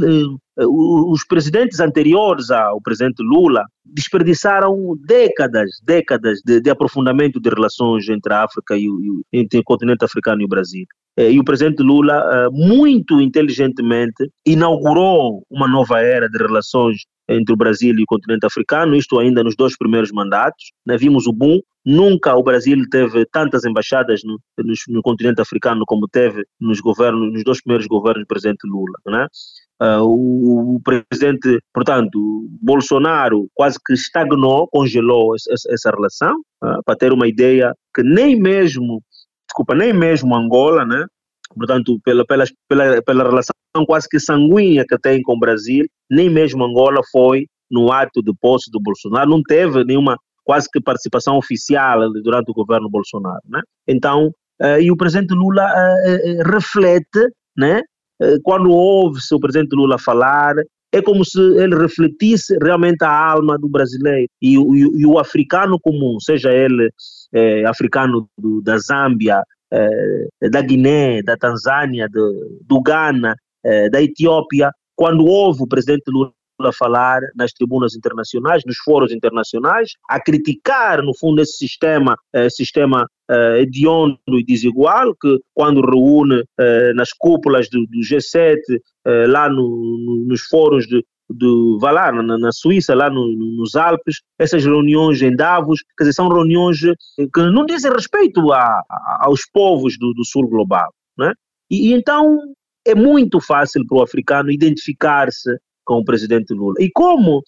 é, os presidentes anteriores ao presidente Lula desperdiçaram décadas, décadas de, de aprofundamento de relações entre a África e o, entre o continente africano e o Brasil. É, e o presidente Lula, muito inteligentemente, inaugurou uma nova era de relações entre o Brasil e o continente africano, isto ainda nos dois primeiros mandatos. Né? Vimos o boom, nunca o Brasil teve tantas embaixadas no, no, no continente africano como teve nos governos, nos dois primeiros governos do presidente Lula. Né? Uh, o, o, presidente, portanto, Bolsonaro quase que estagnou, congelou essa, essa relação, uh, para ter uma ideia que nem mesmo, desculpa, nem mesmo Angola, né, portanto, pela, pela, pela, pela relação quase que sanguínea que tem com o Brasil, nem mesmo Angola foi no ato de posse do Bolsonaro, não teve nenhuma quase que participação oficial durante o governo Bolsonaro, né? Então, uh, e o presidente Lula uh, uh, reflete, né? quando ouve-se o presidente Lula falar, é como se ele refletisse realmente a alma do brasileiro e, e, e o africano comum, seja ele africano do, da Zâmbia, eh, da Guiné, da Tanzânia, do, do Ghana, eh, da Etiópia, quando houve o presidente Lula a falar nas tribunas internacionais, nos fóruns internacionais, a criticar, no fundo, esse sistema, eh, sistema eh, hediondo e desigual, que quando reúne eh, nas cúpulas do, do G7, eh, lá no, no, nos fóruns de, de vá lá, na, na Suíça, lá no, nos Alpes, essas reuniões em Davos, quer dizer, são reuniões que não dizem respeito a, a, aos povos do, do sul global. Né? E, e então é muito fácil para o africano identificar-se com o presidente Lula. E como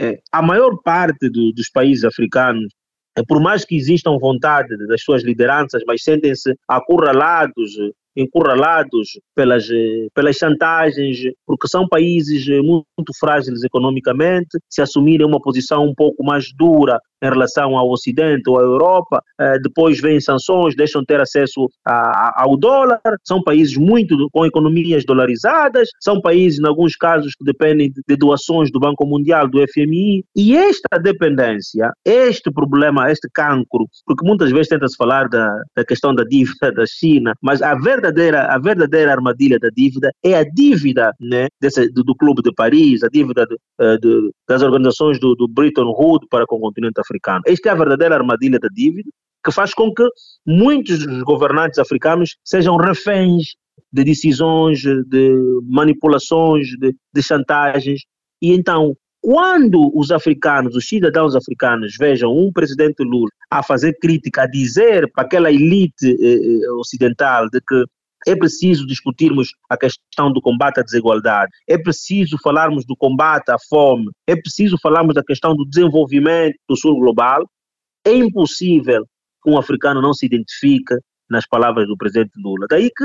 é, a maior parte do, dos países africanos, é, por mais que existam vontade das suas lideranças, mas sentem-se acurralados encurralados pelas, pelas chantagens, porque são países muito frágeis economicamente, se assumirem uma posição um pouco mais dura em relação ao Ocidente ou à Europa, eh, depois vêm sanções, deixam de ter acesso ao dólar, são países muito com economias dolarizadas, são países, em alguns casos, que dependem de doações do Banco Mundial, do FMI, e esta dependência, este problema, este cancro, porque muitas vezes tenta-se falar da, da questão da dívida da China, mas a verdadeira, a verdadeira armadilha da dívida é a dívida né, desse, do, do Clube de Paris, a dívida de, eh, de, das organizações do, do Bretton Woods para com o continente africano africano. Esta é a verdadeira armadilha da dívida que faz com que muitos dos governantes africanos sejam reféns de decisões, de manipulações, de, de chantagens. E então, quando os africanos, os cidadãos africanos, vejam um presidente Lula a fazer crítica, a dizer para aquela elite eh, eh ocidental de que é preciso discutirmos a questão do combate à desigualdade, é preciso falarmos do combate à fome, é preciso falarmos da questão do desenvolvimento do sul global. É impossível que um africano não se identifique nas palavras do presidente Lula. Daí que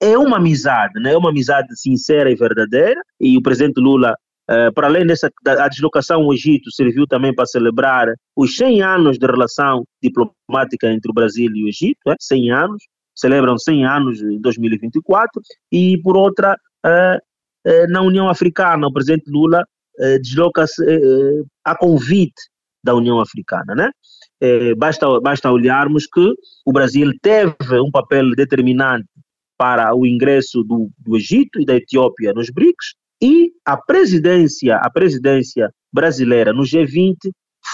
é uma amizade, né? é uma amizade sincera e verdadeira, e o presidente Lula Uh, para além dessa a deslocação ao Egito, serviu também para celebrar os 100 anos de relação diplomática entre o Brasil e o Egito, é? 100 anos, celebram 100 anos em 2024, e por outra, eh, eh, na União Africana, o presidente Lula eh, desloca-se a convite da União Africana, né? basta, basta olharmos que o Brasil teve um papel determinante para o ingresso do, do Egito e da Etiópia nos BRICS, e a presidência, a presidência brasileira no G20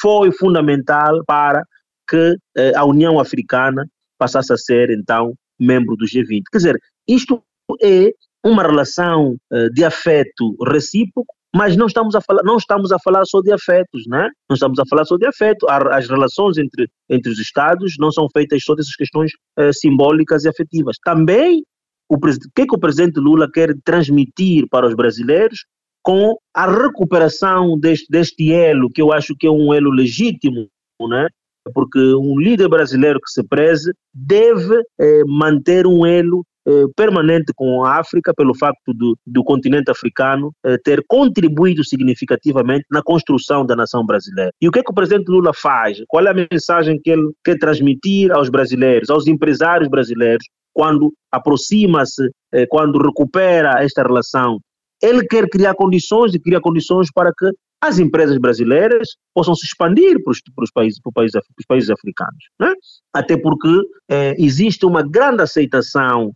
foi fundamental para que a União Africana passasse a ser, então, membro do G20. Quer dizer, isto é uma relação uh, de afeto recíproco, mas não estamos a falar, não estamos a falar só de afetos, né? Não estamos a falar só de afeto. As relações entre, entre os Estados não são feitas só dessas questões uh, simbólicas e afetivas. Também, o, o que, é que o presidente Lula quer transmitir para os brasileiros com a recuperação deste, deste elo, que eu acho que é um elo legítimo, né? Porque um líder brasileiro que se preze deve eh, manter um elo eh, permanente com a África, pelo facto do, do continente africano eh, ter contribuído significativamente na construção da nação brasileira. E o que, é que o presidente Lula faz? Qual é a mensagem que ele quer transmitir aos brasileiros, aos empresários brasileiros, quando aproxima-se, eh, quando recupera esta relação? Ele quer criar condições e cria condições para que as empresas brasileiras possam se expandir para os, para os, países, para os, países, para os países africanos. Né? Até porque eh, existe uma grande aceitação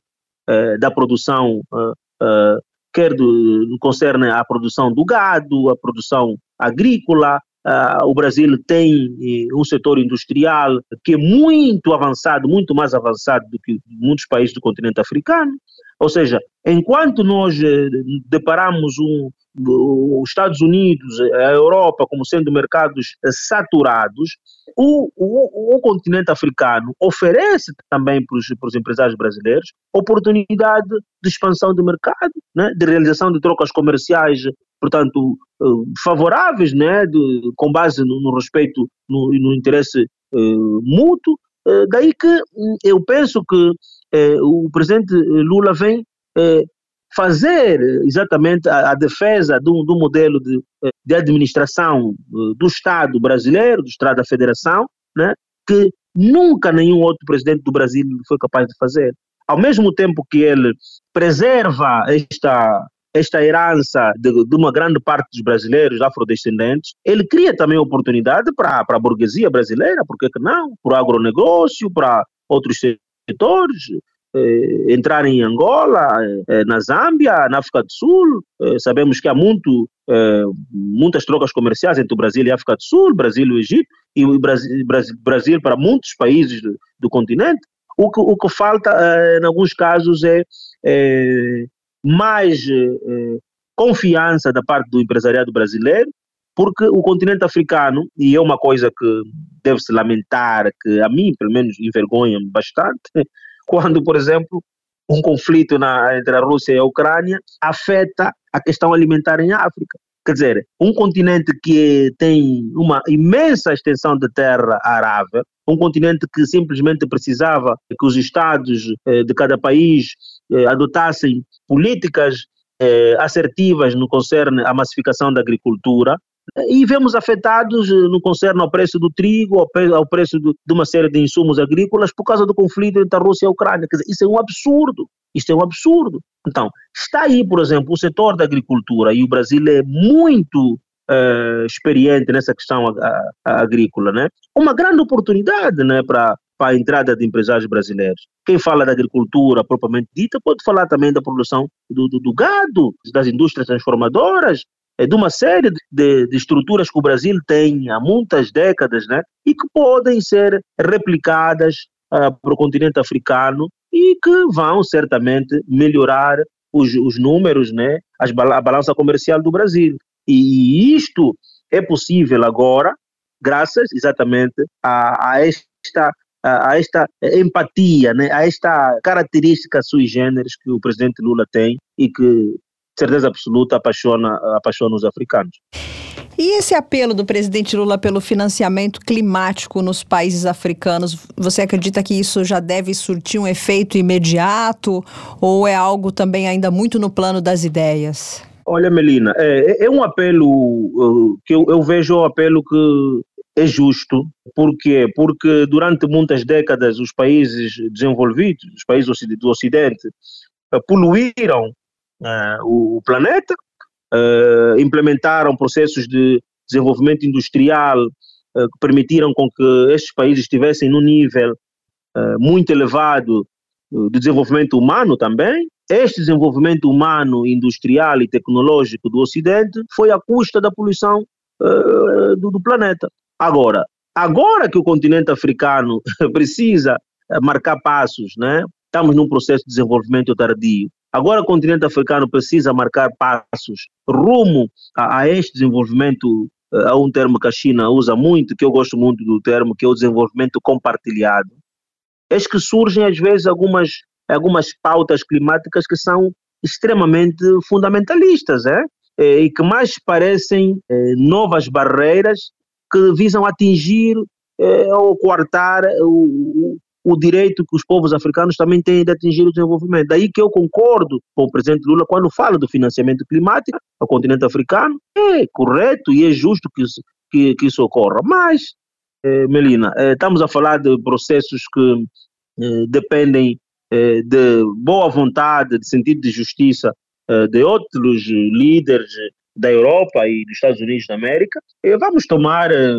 eh, da produção, eh, quer do, no concerne à produção do gado, à produção agrícola. o Brasil tem um setor industrial que é muito avançado, muito mais avançado do que muitos países do continente africano. Ou seja, enquanto nós deparamos um, os Estados Unidos, a Europa como sendo mercados saturados, o, o, o continente africano oferece também para os, para os, empresários brasileiros oportunidade de expansão de mercado, né, de realização de trocas comerciais, portanto, uh, favoráveis, né, de, com base no, no respeito, no, no interesse uh, mútuo. Daí que hum, eu penso que o presidente Lula vem fazer exatamente a, a defesa do, do, modelo de, de administração eh, do Estado brasileiro, do Estado da Federação, né, que nunca nenhum outro presidente do Brasil foi capaz de fazer. Ao mesmo tempo que ele preserva esta, esta herança de, de, uma grande parte dos brasileiros afrodescendentes, ele cria também oportunidade para a burguesia brasileira, por que não? Para o agronegócio, para outros setores, eh, entrar em Angola, eh, na Zâmbia, na África do Sul. Eh, sabemos que há muito, eh, muitas trocas comerciais entre o Brasil e a África do Sul, Brasil e o Egito, e o Brasil, Brasil para muitos países do, do continente. O que, o que falta, eh, em alguns casos, é, é mais confiança da parte do empresariado brasileiro, porque o continente africano, e é uma coisa que deve-se lamentar, que a mim, pelo menos, envergonha bastante, quando, por exemplo, um conflito na, entre a Rússia e a Ucrânia afeta a questão alimentar em África. Quer dizer, um continente que tem uma imensa extensão de terra arável, um continente que simplesmente precisava que os estados eh, de cada país eh, adotassem políticas eh, assertivas no concerne à massificação da agricultura, e vemos afetados eh, no concerne ao preço do trigo, ao, preço de uma série de insumos agrícolas por causa do conflito entre a Rússia e a Ucrânia. Quer dizer, isso é um absurdo. Isto é um absurdo. Então, está aí, por exemplo, o setor da agricultura, e o Brasil é muito uh, experiente nessa questão agrícola, né? Uma grande oportunidade né, para para a entrada de empresários brasileiros. Quem fala da agricultura propriamente dita pode falar também da produção do, do, do gado, das indústrias transformadoras, de uma série de, de, estruturas que o Brasil tem há muitas décadas, né? E que podem ser replicadas uh, para o continente africano e que vão certamente melhorar os, os números, né? As, a balança comercial do Brasil. E, e isto é possível agora, graças exatamente a, a esta a, esta empatia, né, a esta característica sui generis que o presidente Lula tem e que certeza absoluta, apaixona, apaixona os africanos. E esse apelo do presidente Lula pelo financiamento climático nos países africanos, você acredita que isso já deve surtir um efeito imediato ou é algo também ainda muito no plano das ideias? Olha, Melina, é, é um apelo uh, que eu, eu vejo um apelo que é justo. Por quê? Porque durante muitas décadas os países desenvolvidos, os países do Ocidente, uh, poluíram uh, o, planeta, uh, implementaram processos de desenvolvimento industrial uh, que permitiram com que estes países estivessem num nível muito elevado de desenvolvimento humano também. Este desenvolvimento humano, industrial e tecnológico do Ocidente foi à custa da poluição do, do planeta. Agora, agora que o continente africano [laughs] precisa marcar passos, né? estamos num processo de desenvolvimento tardio, Agora o continente africano precisa marcar passos rumo a, a este desenvolvimento, eh, a um termo que a China usa muito, que eu gosto muito do termo, que é o desenvolvimento compartilhado. Eis que surgem às vezes algumas, algumas pautas climáticas que são extremamente fundamentalistas, é? e que mais parecem eh, novas barreiras que visam atingir eh, ou coartar o, o direito que os povos africanos também têm de atingir o desenvolvimento. Daí que eu concordo com o presidente Lula quando fala do financiamento climático ao continente africano. É correto e é justo que isso, que, que isso ocorra. Mas, eh, Melina, eh, estamos a falar de processos que eh, dependem eh, de boa vontade, de sentido de justiça eh, de outros líderes da Europa e dos Estados Unidos da América. Vamos tomar, eh,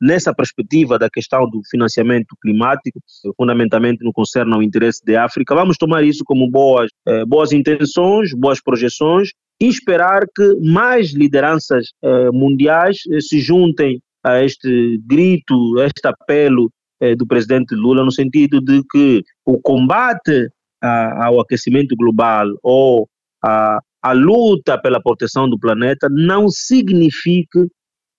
nessa perspectiva da questão do financiamento climático, fundamentalmente no concerne ao interesse da África, vamos tomar isso como boas, eh, boas intenções, boas projeções e esperar que mais lideranças eh, mundiais se juntem a este grito, a este apelo do presidente Lula, no sentido de que o combate ao aquecimento global ou a, a luta pela proteção do planeta não signifique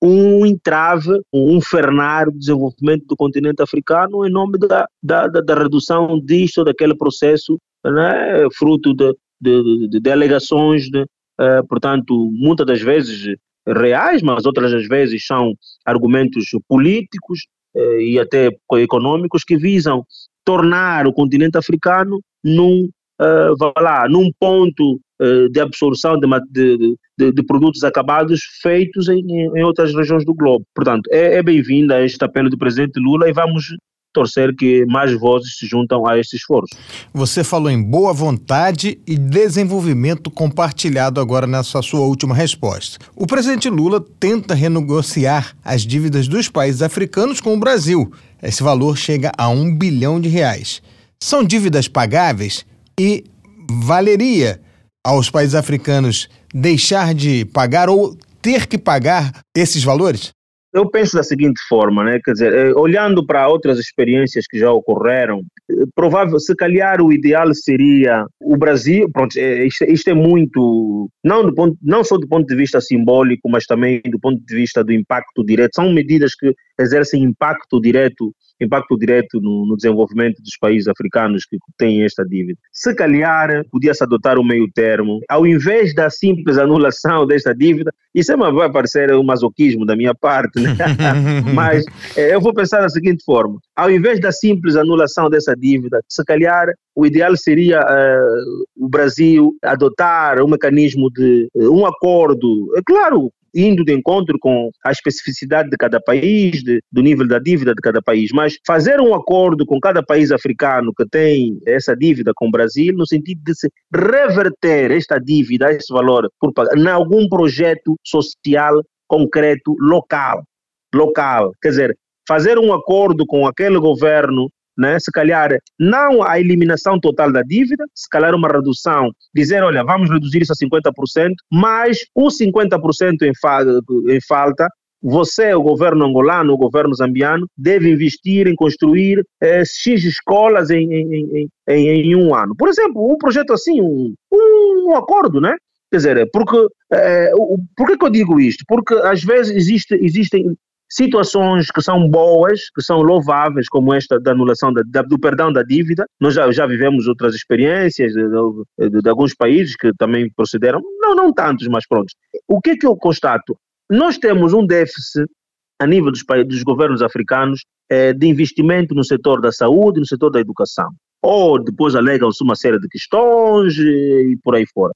um entrave, um frenar o desenvolvimento do continente africano em nome da, da, da redução disto daquele processo, né, fruto de, de, de, de alegações, uh, portanto, muitas das vezes reais, mas outras das vezes são argumentos políticos uh, e até econômicos que visam tornar o continente africano num, uh, lá, num ponto eh, de absorção de, de, de, de, produtos acabados feitos em, em outras regiões do globo. Portanto, é, é bem-vinda este apelo do presidente Lula e vamos torcer que mais vozes se juntam a este esforço. Você falou em boa vontade e desenvolvimento compartilhado agora nessa sua última resposta. O presidente Lula tenta renegociar as dívidas dos países africanos com o Brasil. Esse valor chega a um bilhão de reais. são dívidas pagáveis e valeria aos países africanos deixar de pagar ou ter que pagar esses valores? Eu penso da seguinte forma, né? quer dizer, eh, olhando para outras experiências que já ocorreram, eh, provável, se calhar o ideal seria o Brasil, pronto, eh, isto, isto, é muito, não, do ponto, não só do ponto de vista simbólico, mas também do ponto de vista do impacto direto, são medidas que exercem impacto direto impacto direto no, no, desenvolvimento dos países africanos que têm esta dívida. Se calhar, podia-se adotar o um meio termo, ao invés da simples anulação desta dívida, isso é vai parecer um masoquismo da minha parte, né? [laughs] mas é, eu vou pensar da seguinte forma, ao invés da simples anulação dessa dívida, se calhar o ideal seria uh, o Brasil adotar um mecanismo de uh, um acordo, é claro, indo de encontro com a especificidade de cada país, de, do nível da dívida de cada país, mas fazer um acordo com cada país africano que tem essa dívida com o Brasil, no sentido de se reverter esta dívida, esse valor, por em algum projeto social concreto local. Local. Quer dizer, fazer um acordo com aquele governo né? se calhar não a eliminação total da dívida, se calhar uma redução, dizer, olha, vamos reduzir isso a 50%, mas os 50% em, fa em falta você, o governo angolano, o governo zambiano, deve investir em construir eh, X escolas em, em, em, em, um ano. Por exemplo, um projeto assim, um, um acordo, né? Quer dizer, porque, eh, por que eu digo isto? Porque às vezes existe, existem situações que são boas, que são louváveis, como esta da anulação da, da, do perdão da dívida. Nós já, já vivemos outras experiências de, de, de, alguns países que também procederam, não, não tantos, mas pronto. O que é que eu constato? Nós temos um déficit a nível dos, dos governos africanos eh, de investimento no setor da saúde, no setor da educação. Ou depois alegam-se uma série de questões e por aí fora.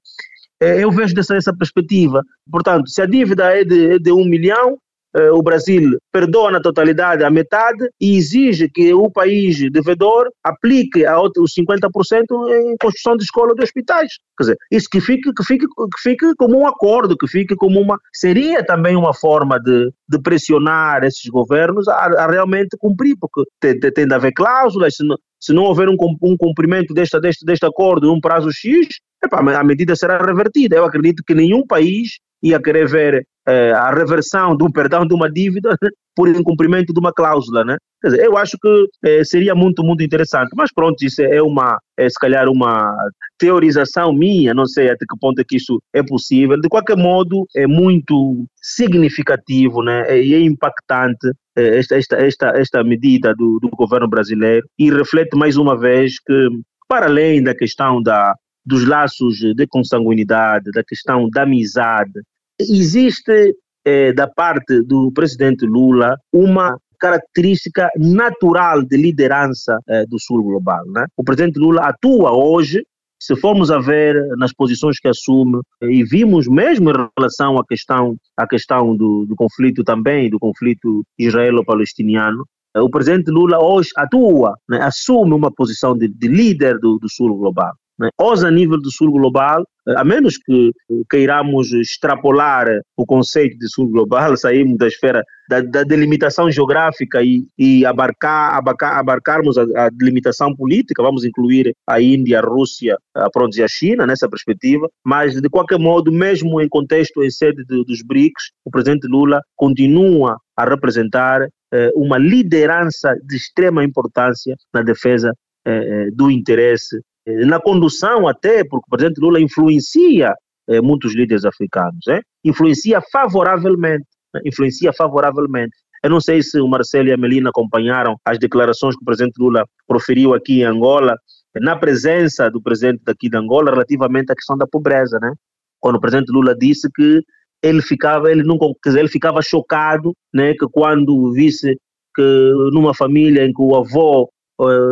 Eh, eu vejo dessa, perspectiva. Portanto, se a dívida é de, é de um milhão, eh, o Brasil perdoa na totalidade a metade e exige que o país devedor aplique a os 50% em construção de escolas e hospitais. Quer dizer, isso que fique, que, fique, que fique como um acordo, que fique como uma. Seria também uma forma de, de pressionar esses governos a, a realmente cumprir, porque tem, tem, de haver cláusulas, se não, se não houver um, um cumprimento deste, deste, deste acordo num prazo X, a medida será revertida. Eu acredito que nenhum país ia querer ver eh, a reversão do perdão de uma dívida [laughs] por incumprimento de uma cláusula, né? Quer dizer, eu acho que eh, seria muito, muito interessante, mas pronto, isso é uma, é, se calhar uma teorização minha, não sei até que ponto é que isso é possível, de qualquer modo é muito significativo, né? E é impactante eh, esta, esta, esta, esta medida do, do governo brasileiro e reflete mais uma vez que, para além da questão da, dos laços de consanguinidade, da questão da amizade, existe eh, da parte do presidente Lula uma característica natural de liderança eh, do sul global. Né? O presidente Lula atua hoje, se formos a ver nas posições que assume, e vimos mesmo em relação à questão, à questão do, do conflito também, do conflito israelo-palestiniano, eh, o presidente Lula hoje atua, né, assume uma posição de, de líder do, do sul global. Né? A nível do sul global, a menos que queiramos extrapolar o conceito de sul global, [laughs] sairmos da esfera da, da delimitação geográfica e, e abarcar, abarcar, abarcarmos a, a, delimitação política, vamos incluir a Índia, a Rússia, a, pronto, e a China nessa perspectiva, mas de qualquer modo, mesmo em contexto em sede de, dos BRICS, o presidente Lula continua a representar eh, uma liderança de extrema importância na defesa eh, eh do interesse eh, na condução até, porque o presidente Lula influencia eh, muitos líderes africanos, eh? influencia favoravelmente, né? influencia favoravelmente. Eu não sei se o Marcelo e a Melina acompanharam as declarações que o presidente Lula proferiu aqui em Angola, na presença do presidente daqui de Angola, relativamente à questão da pobreza, né? Quando o presidente Lula disse que ele ficava, ele quer dizer, ele ficava chocado, né, que quando visse que numa família em que o avô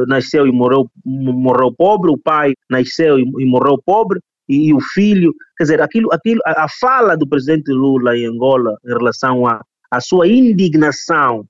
nasceu e morreu, morreu pobre, o pai nasceu e, morreu pobre, e, e, o filho, quer dizer, aquilo, aquilo, a, a, fala do presidente Lula em Angola em relação à a, a, sua indignação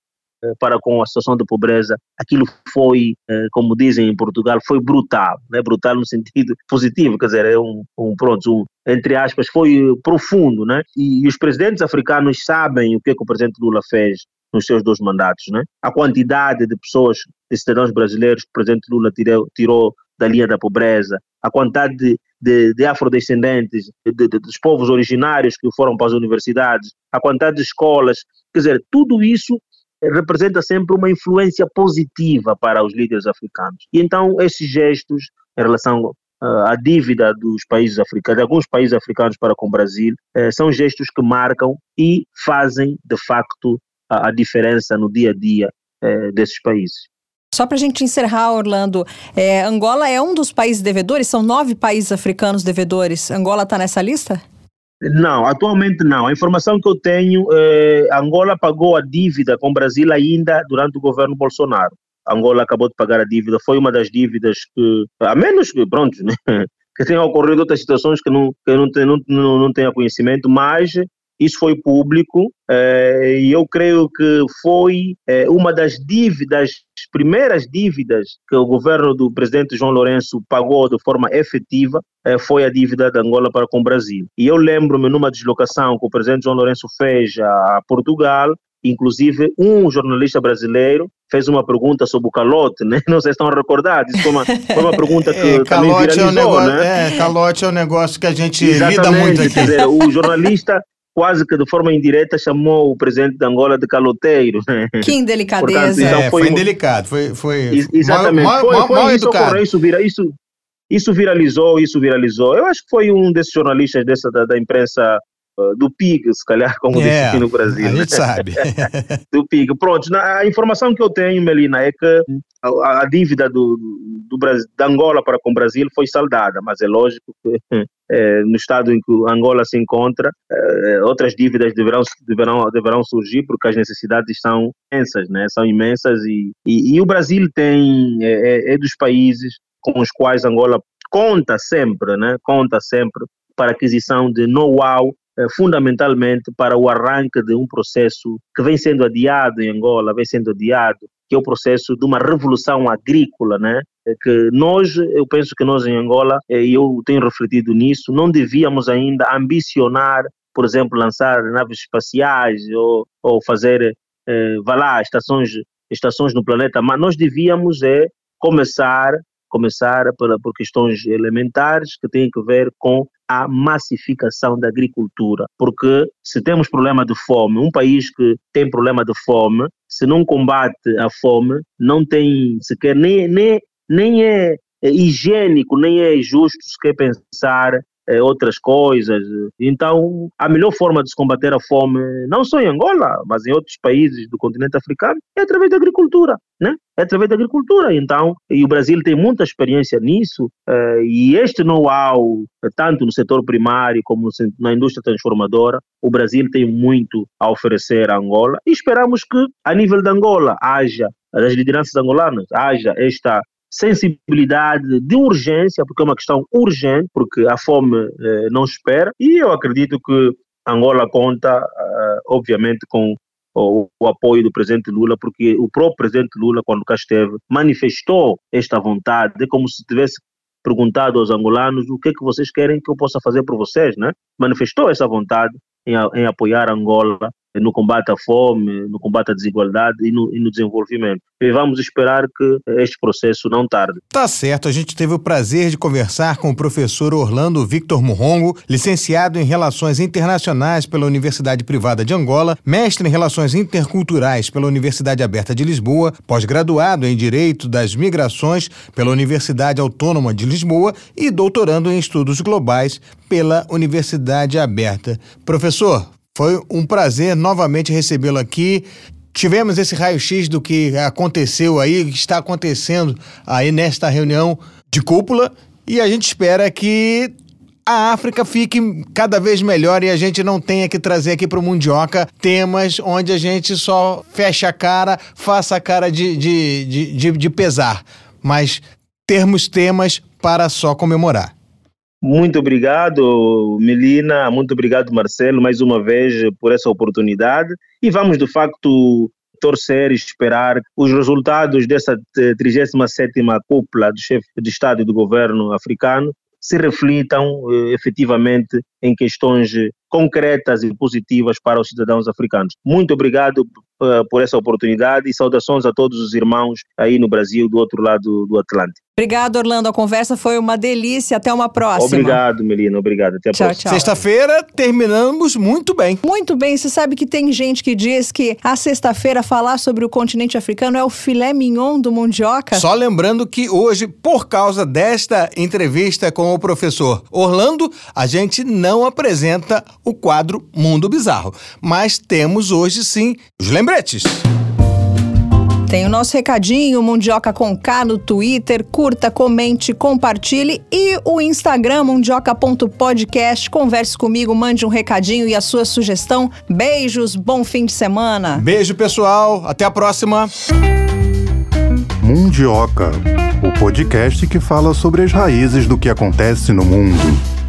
uh, para com a situação de pobreza, aquilo foi, uh, como dizem em Portugal, foi brutal, né? brutal no sentido [laughs] positivo, quer dizer, é um, um pronto, um, entre aspas, foi profundo, né? E, e, os presidentes africanos sabem o que, é que o presidente Lula fez nos seus dois mandatos. Né? A quantidade de pessoas, de cidadãos brasileiros que o presidente Lula tirou, tirou da linha da pobreza, a quantidade de, de, de afrodescendentes, de, dos povos originários que foram para as universidades, a quantidade de escolas, quer dizer, tudo isso representa sempre uma influência positiva para os líderes africanos. E então esses gestos em relação uh, à dívida dos países africanos, de alguns países africanos para com o Brasil, uh, são gestos que marcam e fazem de facto a, a diferença no dia a dia uh, desses países. Só para a gente encerrar, Orlando, é, Angola é um dos países devedores? São nove países africanos devedores. Angola está nessa lista? Não, atualmente não. A informação que eu tenho, é, Angola pagou a dívida com o Brasil ainda durante o governo Bolsonaro. Angola acabou de pagar a dívida, foi uma das dívidas que, a menos que, pronto, né, [laughs] que tenham ocorrido outras situações que não, que não, não, não, não tenha conhecimento, mas isso foi público eh, e eu creio que foi eh, uma das dívidas, primeiras dívidas que o governo do presidente João Lourenço pagou de forma efetiva, eh, foi a dívida de Angola para com o Brasil. E eu lembro-me numa deslocação que o presidente João Lourenço fez a Portugal, Inclusive, um jornalista brasileiro fez uma pergunta sobre o calote, né? [laughs] Não sei se estão recordados. Foi uma, foi uma pergunta [laughs] que é, também viralizou, é um negócio, né? É, calote é um negócio que a gente Exatamente, lida muito aqui. Quer dizer, o jornalista quase que de forma indireta chamou o presidente de Angola de caloteiro. Né? Que indelicadeza. Portanto, então é, foi, foi indelicado, foi, foi exatamente. Mal, foi, mal, foi mal isso ocorreu, isso, vira, isso, isso viralizou, isso viralizou. Eu acho que foi um desses jornalistas dessa da, da imprensa do PIG, se calhar, [laughs] como é, aqui no Brasil. A gente sabe. [laughs] [laughs] do PIG. Pronto, a informação que eu tenho, Melina, é que a, a dívida do, do, Brasil, da Angola para com o Brasil foi saldada, mas é lógico que é, no estado em que Angola se encontra, é, outras dívidas deverão, deverão, deverão surgir porque as necessidades são imensas, né? são imensas e, e, e o Brasil tem, é, é, é dos países com os quais Angola conta sempre, né? conta sempre para aquisição de know-how fundamentalmente para o arranque de um processo que vem sendo adiado em Angola, vem sendo adiado, que é o processo de uma revolução agrícola, né? Eh, que nós, eu penso que nós em Angola, eh, e eu tenho refletido nisso, não devíamos ainda ambicionar, por exemplo, lançar naves espaciais ou, ou fazer, eh, vá lá, estações, estações no planeta, mas nós devíamos é, começar começar por, por questões elementares que têm a ver com a massificação da agricultura, porque se temos problema de fome, um país que tem problema de fome, se não combate a fome, não tem sequer nem, nem, nem é higiênico, nem é justo sequer pensar é, outras coisas. Então, a melhor forma de se combater a fome, não só em Angola, mas em outros países do continente africano, é através da agricultura, né? É através da agricultura. Então, e o Brasil tem muita experiência nisso, é, e este know-how, tanto no setor primário como na indústria transformadora, o Brasil tem muito a oferecer a Angola, e esperamos que, a nível da Angola, haja das lideranças angolanas, haja esta sensibilidade de urgência, porque é uma questão urgente, porque a fome eh, não espera, e eu acredito que Angola conta, eh, obviamente, com o, o, apoio do presidente Lula, porque o próprio presidente Lula, quando cá esteve, manifestou esta vontade, como se tivesse perguntado aos angolanos o que é que vocês querem que eu possa fazer por vocês, né? Manifestou essa vontade em, em apoiar Angola no combate à fome, no combate à desigualdade e no, e no, desenvolvimento. E vamos esperar que este processo não tarde. Tá certo, a gente teve o prazer de conversar com o professor Orlando Victor Murrongo, licenciado em Relações Internacionais pela Universidade Privada de Angola, mestre em Relações Interculturais pela Universidade Aberta de Lisboa, pós-graduado em Direito das Migrações pela Universidade Autônoma de Lisboa e doutorando em Estudos Globais pela Universidade Aberta. Professor, foi um prazer novamente recebê-lo aqui. Tivemos esse raio-x do que aconteceu aí, que está acontecendo aí nesta reunião de cúpula, e a gente espera que a África fique cada vez melhor e a gente não tenha que trazer aqui para o Mundioca temas onde a gente só fecha a cara, faça a cara de, de, de, de, de pesar, mas termos temas para só comemorar. Muito obrigado, Melina. Muito obrigado, Marcelo, mais uma vez por essa oportunidade. E vamos, de facto, torcer e esperar os resultados dessa 37ª cúpula do chefe de Estado e do governo africano se reflitam eh, efetivamente em questões concretas e positivas para os cidadãos africanos. Muito obrigado uh, por essa oportunidade e saudações a todos os irmãos aí no Brasil, do outro lado do Atlântico. Obrigado, Orlando. A conversa foi uma delícia. Até uma próxima. Obrigado, Melina. Obrigado. Até a tchau, próxima. Sexta-feira terminamos muito bem. Muito bem. Você sabe que tem gente que diz que a sexta-feira falar sobre o continente africano é o filé mignon do Mundioca. Só lembrando que hoje, por causa desta entrevista com o professor Orlando, a gente não apresenta o quadro Mundo Bizarro. Mas temos hoje sim os lembretes. Tem o nosso recadinho, Mundioca com K no Twitter. Curta, comente, compartilhe. E o Instagram, mundioca.podcast. Converse comigo, mande um recadinho e a sua sugestão. Beijos, bom fim de semana. Beijo, pessoal. Até a próxima. Mundioca, o podcast que fala sobre as raízes do que acontece no mundo.